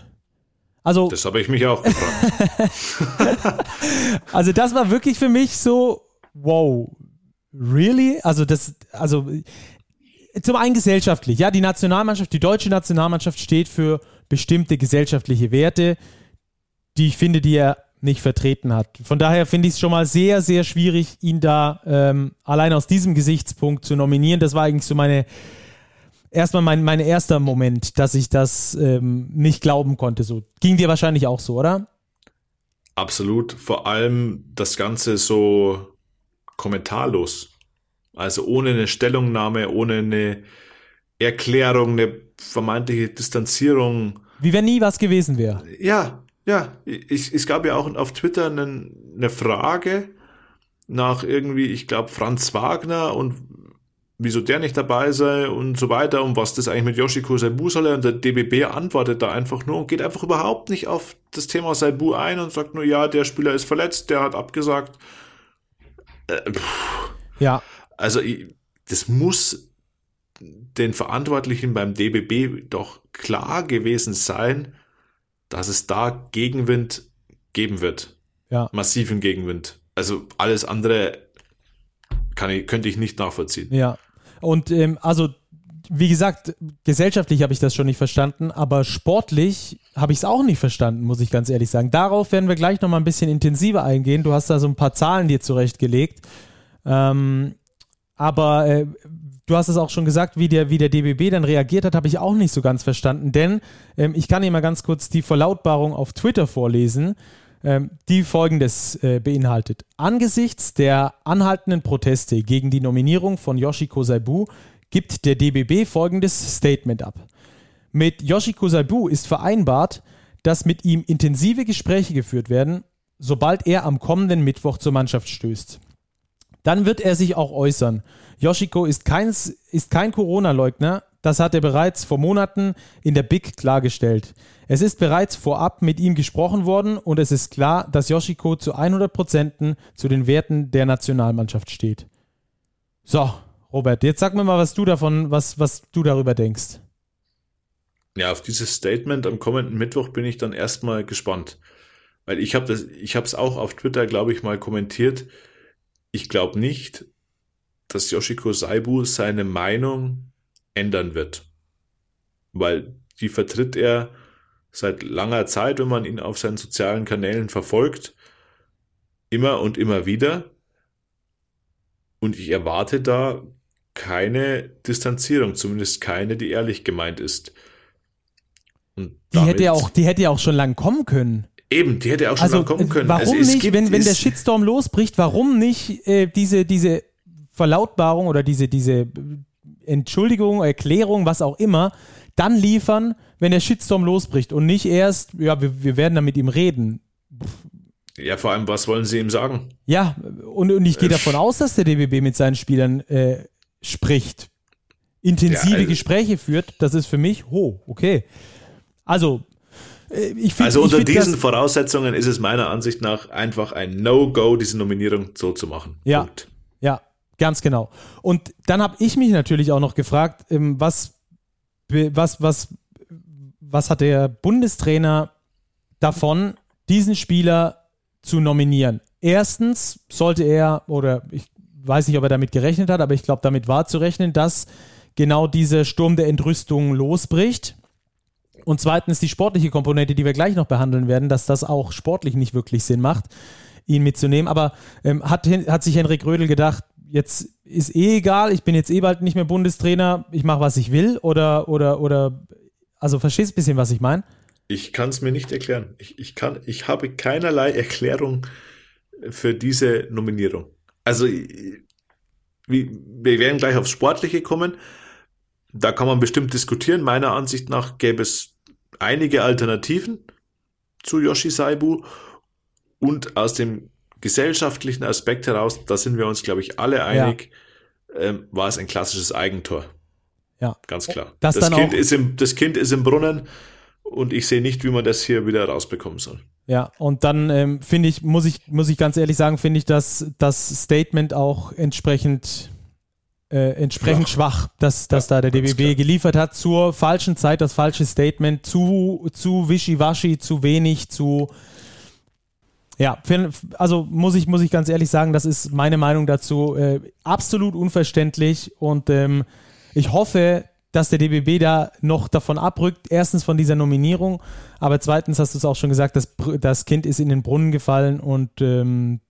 Also, Das habe ich mich auch gefragt. *laughs* also das war wirklich für mich so, wow, really? Also das, also zum einen gesellschaftlich, ja, die Nationalmannschaft, die deutsche Nationalmannschaft steht für bestimmte gesellschaftliche Werte, die ich finde, die er nicht vertreten hat. Von daher finde ich es schon mal sehr, sehr schwierig, ihn da ähm, allein aus diesem Gesichtspunkt zu nominieren. Das war eigentlich so meine erstmal mein, mein erster Moment, dass ich das ähm, nicht glauben konnte. So ging dir wahrscheinlich auch so, oder? Absolut. Vor allem das Ganze so kommentarlos. Also ohne eine Stellungnahme, ohne eine Erklärung, eine vermeintliche Distanzierung. Wie wenn nie was gewesen wäre. Ja, ja. Ich, es gab ja auch auf Twitter einen, eine Frage nach irgendwie, ich glaube, Franz Wagner und wieso der nicht dabei sei und so weiter und was das eigentlich mit Yoshiko Saibu solle. Und der DBB antwortet da einfach nur und geht einfach überhaupt nicht auf das Thema Saibu ein und sagt nur, ja, der Spieler ist verletzt, der hat abgesagt. Äh, ja. Also das muss den Verantwortlichen beim DBB doch klar gewesen sein, dass es da Gegenwind geben wird. Ja. Massiven Gegenwind. Also alles andere ich, könnte ich nicht nachvollziehen. Ja. Und ähm, also, wie gesagt, gesellschaftlich habe ich das schon nicht verstanden, aber sportlich habe ich es auch nicht verstanden, muss ich ganz ehrlich sagen. Darauf werden wir gleich nochmal ein bisschen intensiver eingehen. Du hast da so ein paar Zahlen dir zurechtgelegt. Ähm, aber äh, du hast es auch schon gesagt, wie der, wie der DBB dann reagiert hat, habe ich auch nicht so ganz verstanden. Denn ähm, ich kann hier mal ganz kurz die Verlautbarung auf Twitter vorlesen, die folgendes äh, beinhaltet. Angesichts der anhaltenden Proteste gegen die Nominierung von Yoshiko Saibu gibt der DBB folgendes Statement ab. Mit Yoshiko Saibu ist vereinbart, dass mit ihm intensive Gespräche geführt werden, sobald er am kommenden Mittwoch zur Mannschaft stößt. Dann wird er sich auch äußern. Yoshiko ist kein, ist kein Corona-Leugner, das hat er bereits vor Monaten in der BIC klargestellt. Es ist bereits vorab mit ihm gesprochen worden und es ist klar, dass Yoshiko zu 100 Prozent zu den Werten der Nationalmannschaft steht. So, Robert, jetzt sag mir mal, was du davon, was, was du darüber denkst. Ja, auf dieses Statement am kommenden Mittwoch bin ich dann erstmal gespannt. Weil ich habe ich habe es auch auf Twitter, glaube ich, mal kommentiert. Ich glaube nicht, dass Yoshiko Saibu seine Meinung ändern wird. Weil die vertritt er seit langer Zeit, wenn man ihn auf seinen sozialen Kanälen verfolgt, immer und immer wieder. Und ich erwarte da keine Distanzierung, zumindest keine, die ehrlich gemeint ist. Und die hätte ja auch, die hätte ja auch schon lang kommen können. Eben, die hätte auch schon also, lang kommen können. Warum also, nicht, wenn, wenn der Shitstorm losbricht, warum nicht äh, diese, diese Verlautbarung oder diese, diese Entschuldigung, Erklärung, was auch immer, dann liefern, wenn der Shitstorm losbricht und nicht erst, ja, wir, wir werden dann mit ihm reden. Ja, vor allem, was wollen sie ihm sagen? Ja, und, und ich gehe äh, davon aus, dass der DBB mit seinen Spielern äh, spricht, intensive ja, also, Gespräche führt. Das ist für mich, ho, okay. Also, äh, ich find, Also unter find, diesen Voraussetzungen ist es meiner Ansicht nach einfach ein No-Go, diese Nominierung so zu machen. Ja, Punkt. ja, ganz genau. Und dann habe ich mich natürlich auch noch gefragt, ähm, was was, was, was hat der Bundestrainer davon, diesen Spieler zu nominieren? Erstens sollte er, oder ich weiß nicht, ob er damit gerechnet hat, aber ich glaube, damit war zu rechnen, dass genau dieser Sturm der Entrüstung losbricht. Und zweitens die sportliche Komponente, die wir gleich noch behandeln werden, dass das auch sportlich nicht wirklich Sinn macht, ihn mitzunehmen. Aber ähm, hat, hat sich Henrik Rödel gedacht, jetzt ist eh egal, ich bin jetzt eh bald nicht mehr Bundestrainer, ich mache, was ich will? Oder, oder, oder, also verstehst ein bisschen, was ich meine? Ich kann es mir nicht erklären. Ich, ich, kann, ich habe keinerlei Erklärung für diese Nominierung. Also, wir werden gleich aufs Sportliche kommen. Da kann man bestimmt diskutieren. Meiner Ansicht nach gäbe es einige Alternativen zu Yoshi Saibu. Und aus dem gesellschaftlichen Aspekt heraus, da sind wir uns, glaube ich, alle einig, ja. ähm, war es ein klassisches Eigentor. Ja. Ganz klar. Das, das kind, ist im, das kind ist im Brunnen und ich sehe nicht, wie man das hier wieder rausbekommen soll. Ja, und dann ähm, finde ich, muss ich, muss ich ganz ehrlich sagen, finde ich, dass das Statement auch entsprechend äh, entsprechend schwach, schwach dass, dass ja, da der DBB klar. geliefert hat zur falschen Zeit, das falsche Statement, zu, zu wischiwaschi, zu wenig, zu ja, also muss ich, muss ich ganz ehrlich sagen, das ist meine Meinung dazu. Äh, absolut unverständlich und ähm, ich hoffe, dass der DBB da noch davon abrückt. Erstens von dieser Nominierung, aber zweitens hast du es auch schon gesagt, das, das Kind ist in den Brunnen gefallen und ähm,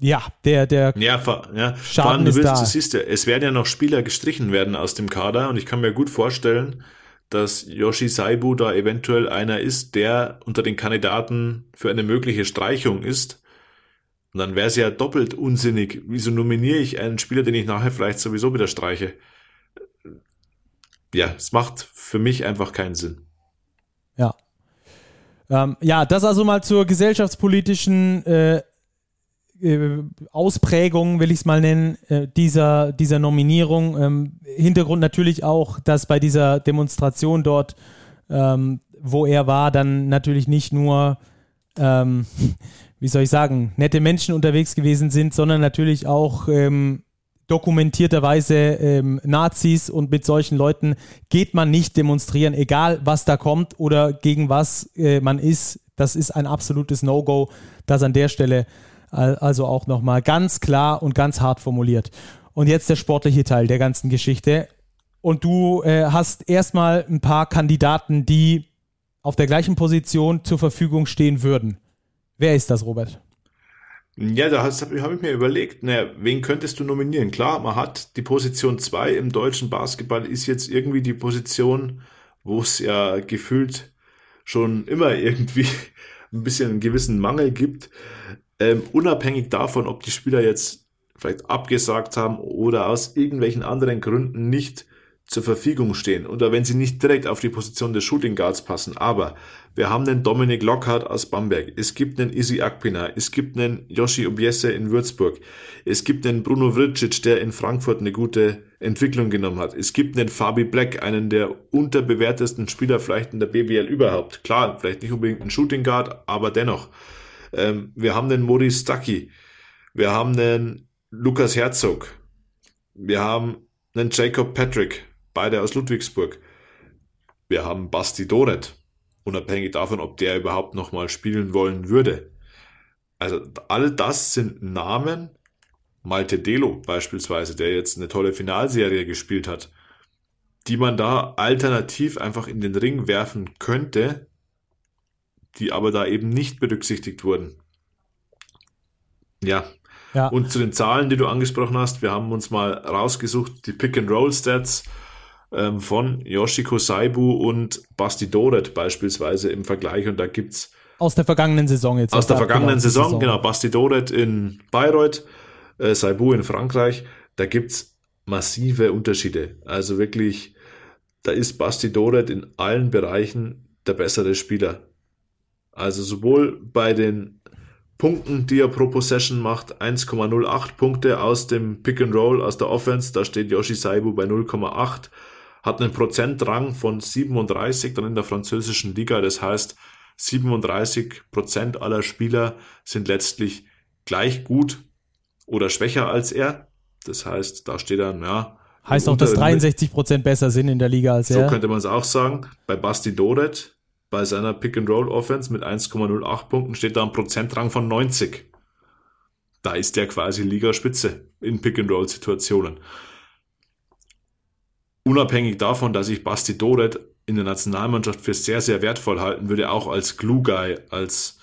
ja, der, der ja, ja. Schaden allem, ist willst, da. Du siehst ja, es werden ja noch Spieler gestrichen werden aus dem Kader und ich kann mir gut vorstellen, dass Yoshi Saibu da eventuell einer ist, der unter den Kandidaten für eine mögliche Streichung ist. Und dann wäre es ja doppelt unsinnig. Wieso nominiere ich einen Spieler, den ich nachher vielleicht sowieso wieder streiche? Ja, es macht für mich einfach keinen Sinn. Ja. Ähm, ja, das also mal zur gesellschaftspolitischen äh, Ausprägung, will ich es mal nennen, äh, dieser, dieser Nominierung. Ähm, Hintergrund natürlich auch, dass bei dieser Demonstration dort, ähm, wo er war, dann natürlich nicht nur, ähm, *laughs* wie soll ich sagen, nette Menschen unterwegs gewesen sind, sondern natürlich auch dokumentierterweise Nazis und mit solchen Leuten geht man nicht demonstrieren, egal was da kommt oder gegen was äh, man ist. Das ist ein absolutes No-Go, das an der Stelle also auch nochmal ganz klar und ganz hart formuliert. Und jetzt der sportliche Teil der ganzen Geschichte. Und du äh, hast erstmal ein paar Kandidaten, die auf der gleichen Position zur Verfügung stehen würden. Wer ist das, Robert? Ja, da habe hab ich mir überlegt, naja, wen könntest du nominieren? Klar, man hat die Position 2 im deutschen Basketball, ist jetzt irgendwie die Position, wo es ja gefühlt schon immer irgendwie *laughs* ein bisschen einen gewissen Mangel gibt. Ähm, unabhängig davon, ob die Spieler jetzt vielleicht abgesagt haben oder aus irgendwelchen anderen Gründen nicht zur Verfügung stehen oder wenn sie nicht direkt auf die Position des Shooting Guards passen. Aber wir haben den Dominik Lockhart aus Bamberg, es gibt einen Izzy Akpina, es gibt einen Yoshi Obiese in Würzburg, es gibt einen Bruno Vricic, der in Frankfurt eine gute Entwicklung genommen hat. Es gibt einen Fabi Black, einen der unterbewertesten Spieler vielleicht in der BBL überhaupt. Klar, vielleicht nicht unbedingt ein Shooting Guard, aber dennoch. Ähm, wir haben den Maurice Stucky. Wir haben den Lukas Herzog. Wir haben einen Jacob Patrick, beide aus Ludwigsburg. Wir haben Basti Doret, unabhängig davon, ob der überhaupt nochmal spielen wollen würde. Also all das sind Namen, Malte Delo beispielsweise, der jetzt eine tolle Finalserie gespielt hat, die man da alternativ einfach in den Ring werfen könnte, die aber da eben nicht berücksichtigt wurden. Ja. ja. Und zu den Zahlen, die du angesprochen hast, wir haben uns mal rausgesucht, die Pick-and-Roll-Stats ähm, von Yoshiko Saibu und Basti Doret beispielsweise im Vergleich und da gibt's aus der vergangenen Saison jetzt. Aus der vergangenen Saison, Saison, genau. Basti Doret in Bayreuth, äh, Saibu in Frankreich. Da gibt's massive Unterschiede. Also wirklich, da ist Basti Doret in allen Bereichen der bessere Spieler. Also sowohl bei den Punkten, die er pro Possession macht, 1,08 Punkte aus dem Pick and Roll, aus der Offense, da steht Yoshi Saibu bei 0,8, hat einen Prozentrang von 37 dann in der französischen Liga, das heißt 37 Prozent aller Spieler sind letztlich gleich gut oder schwächer als er. Das heißt, da steht dann, ja. Heißt auch, dass 63 Prozent besser sind in der Liga als er. So könnte man es auch sagen. Bei Basti Doret bei seiner Pick-and-Roll-Offense mit 1,08 Punkten steht da ein Prozentrang von 90. Da ist der quasi Ligaspitze in Pick-and-Roll-Situationen. Unabhängig davon, dass ich Basti Doret in der Nationalmannschaft für sehr, sehr wertvoll halten würde, auch als Glue-Guy, als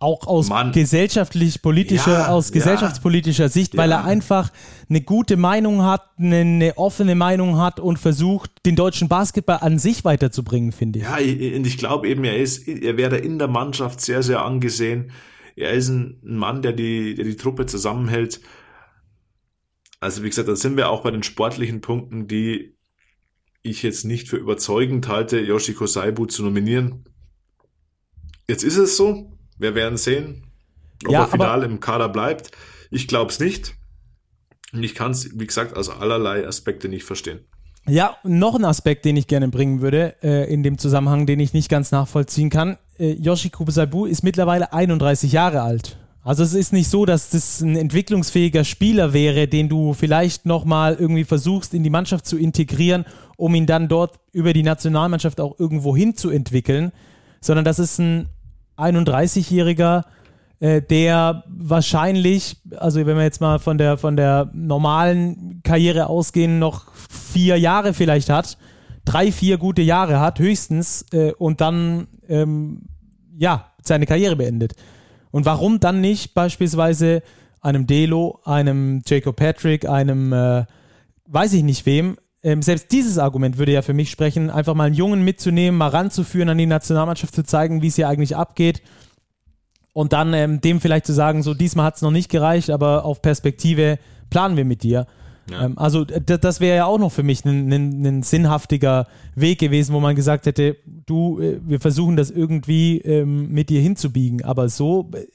auch aus Mann. gesellschaftlich politischer, ja, aus gesellschaftspolitischer ja, Sicht, weil ja. er einfach eine gute Meinung hat, eine, eine, offene Meinung hat und versucht, den deutschen Basketball an sich weiterzubringen, finde ich. Ja, und ich glaube eben, er ist, er wäre in der Mannschaft sehr, sehr angesehen. Er ist ein Mann, der die, der die Truppe zusammenhält. Also, wie gesagt, da sind wir auch bei den sportlichen Punkten, die ich jetzt nicht für überzeugend halte, Yoshiko Saibu zu nominieren. Jetzt ist es so. Wir werden sehen, ob ja, er final im Kader bleibt. Ich glaube es nicht. Und ich kann es, wie gesagt, aus allerlei Aspekte nicht verstehen. Ja, noch ein Aspekt, den ich gerne bringen würde, äh, in dem Zusammenhang, den ich nicht ganz nachvollziehen kann. Äh, Yoshi Kubisabu ist mittlerweile 31 Jahre alt. Also es ist nicht so, dass das ein entwicklungsfähiger Spieler wäre, den du vielleicht nochmal irgendwie versuchst, in die Mannschaft zu integrieren, um ihn dann dort über die Nationalmannschaft auch irgendwo hin zu entwickeln, sondern das ist ein 31-Jähriger, äh, der wahrscheinlich, also wenn wir jetzt mal von der, von der normalen Karriere ausgehen, noch vier Jahre vielleicht hat, drei, vier gute Jahre hat, höchstens, äh, und dann, ähm, ja, seine Karriere beendet. Und warum dann nicht beispielsweise einem Delo, einem Jacob Patrick, einem, äh, weiß ich nicht wem, ähm, selbst dieses Argument würde ja für mich sprechen, einfach mal einen Jungen mitzunehmen, mal ranzuführen an die Nationalmannschaft, zu zeigen, wie es hier eigentlich abgeht. Und dann ähm, dem vielleicht zu sagen, so diesmal hat es noch nicht gereicht, aber auf Perspektive planen wir mit dir. Ja. Ähm, also das wäre ja auch noch für mich ein, sinnhaftiger Weg gewesen, wo man gesagt hätte, du, äh, wir versuchen das irgendwie ähm, mit dir hinzubiegen. Aber so, äh,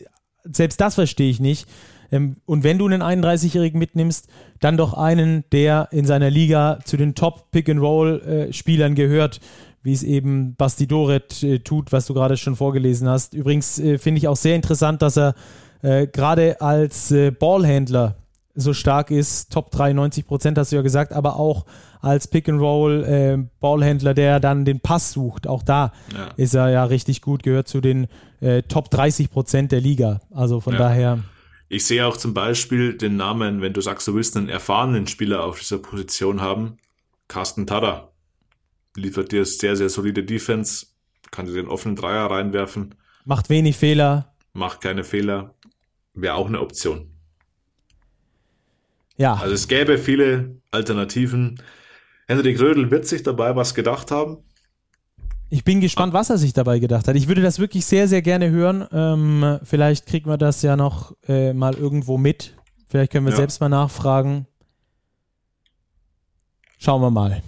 selbst das verstehe ich nicht, Ähm, und wenn du einen 31-Jährigen mitnimmst, dann doch einen, der in seiner Liga zu den Top-Pick-and-Roll-Spielern äh, gehört, wie es eben Basti Doret äh, tut, was du gerade schon vorgelesen hast. Übrigens äh, finde ich auch sehr interessant, dass er äh, gerade als Ballhändler so stark ist, Top 93 Prozent hast du ja gesagt, aber auch als Pick-and-Roll äh, Ballhändler, der dann den Pass sucht. Auch da ja. ist er ja richtig gut, gehört zu den Top 30 Prozent der Liga. Also von ja. daher. Ich sehe auch zum Beispiel den Namen, wenn du sagst, du willst einen erfahrenen Spieler auf dieser Position haben, Carsten Tada. Liefert dir sehr, sehr solide Defense, kann dir den offenen Dreier reinwerfen. Macht wenig Fehler. Macht keine Fehler. Wäre auch eine Option. Ja. Also es gäbe viele Alternativen. Henrik Rödel wird sich dabei was gedacht haben. Ich bin gespannt, was er sich dabei gedacht hat. Ich würde das wirklich sehr, sehr gerne hören. Ähm, vielleicht kriegen wir das ja noch äh, mal irgendwo mit. Vielleicht können wir ja. selbst mal nachfragen. Schauen wir mal.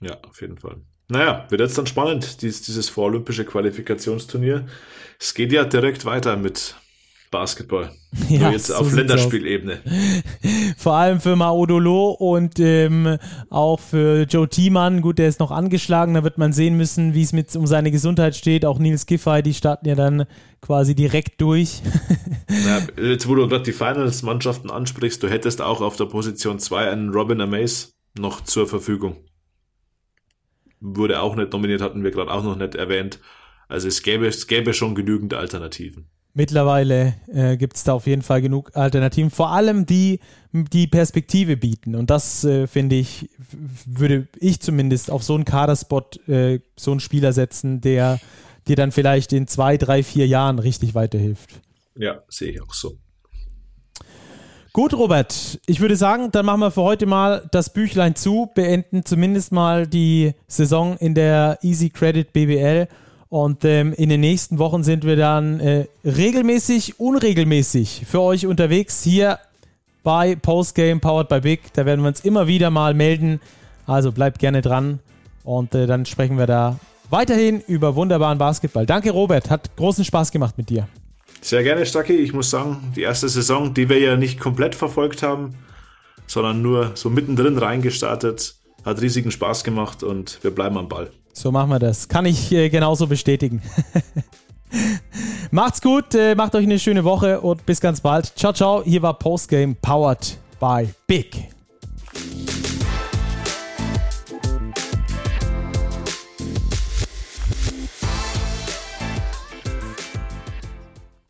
Ja, auf jeden Fall. Naja, wird jetzt dann spannend, dieses, dieses vorolympische Qualifikationsturnier. Es geht ja direkt weiter mit Basketball. *laughs* Ja, jetzt so auf Länderspielebene. *laughs* Vor allem für Maodolo und ähm, auch für Joe Thiemann. Gut, der ist noch angeschlagen. Da wird man sehen müssen, wie es mit um seine Gesundheit steht. Auch Nils Giffey, die starten ja dann quasi direkt durch. *laughs* ja, jetzt, wo du gerade die Finals-Mannschaften ansprichst, du hättest auch auf der Position 2 einen Robin Amaze noch zur Verfügung. Wurde auch nicht nominiert, hatten wir gerade auch noch nicht erwähnt. Also es gäbe, es gäbe schon genügend Alternativen. Mittlerweile äh, gibt es da auf jeden Fall genug Alternativen, vor allem die, die Perspektive bieten. Und das äh, finde ich, würde ich zumindest auf so einen Kaderspot äh, so einen Spieler setzen, der dir dann vielleicht in zwei, drei, vier Jahren richtig weiterhilft. Ja, sehe ich auch so. Gut, Robert, ich würde sagen, dann machen wir für heute mal das Büchlein zu, beenden zumindest mal die Saison in der Easy Credit BBL und ähm, in den nächsten Wochen sind wir dann äh, regelmäßig, unregelmäßig für euch unterwegs hier bei Postgame Powered by Big. Da werden wir uns immer wieder mal melden. Also bleibt gerne dran und äh, dann sprechen wir da weiterhin über wunderbaren Basketball. Danke, Robert. Hat großen Spaß gemacht mit dir. Sehr gerne, Stacki. Ich muss sagen, die erste Saison, die wir ja nicht komplett verfolgt haben, sondern nur so mittendrin reingestartet, hat riesigen Spaß gemacht und wir bleiben am Ball. So machen wir das. Kann ich äh, genauso bestätigen. *laughs* Macht's gut, äh, macht euch eine schöne Woche und bis ganz bald. Ciao, ciao. Hier war Postgame powered by Big.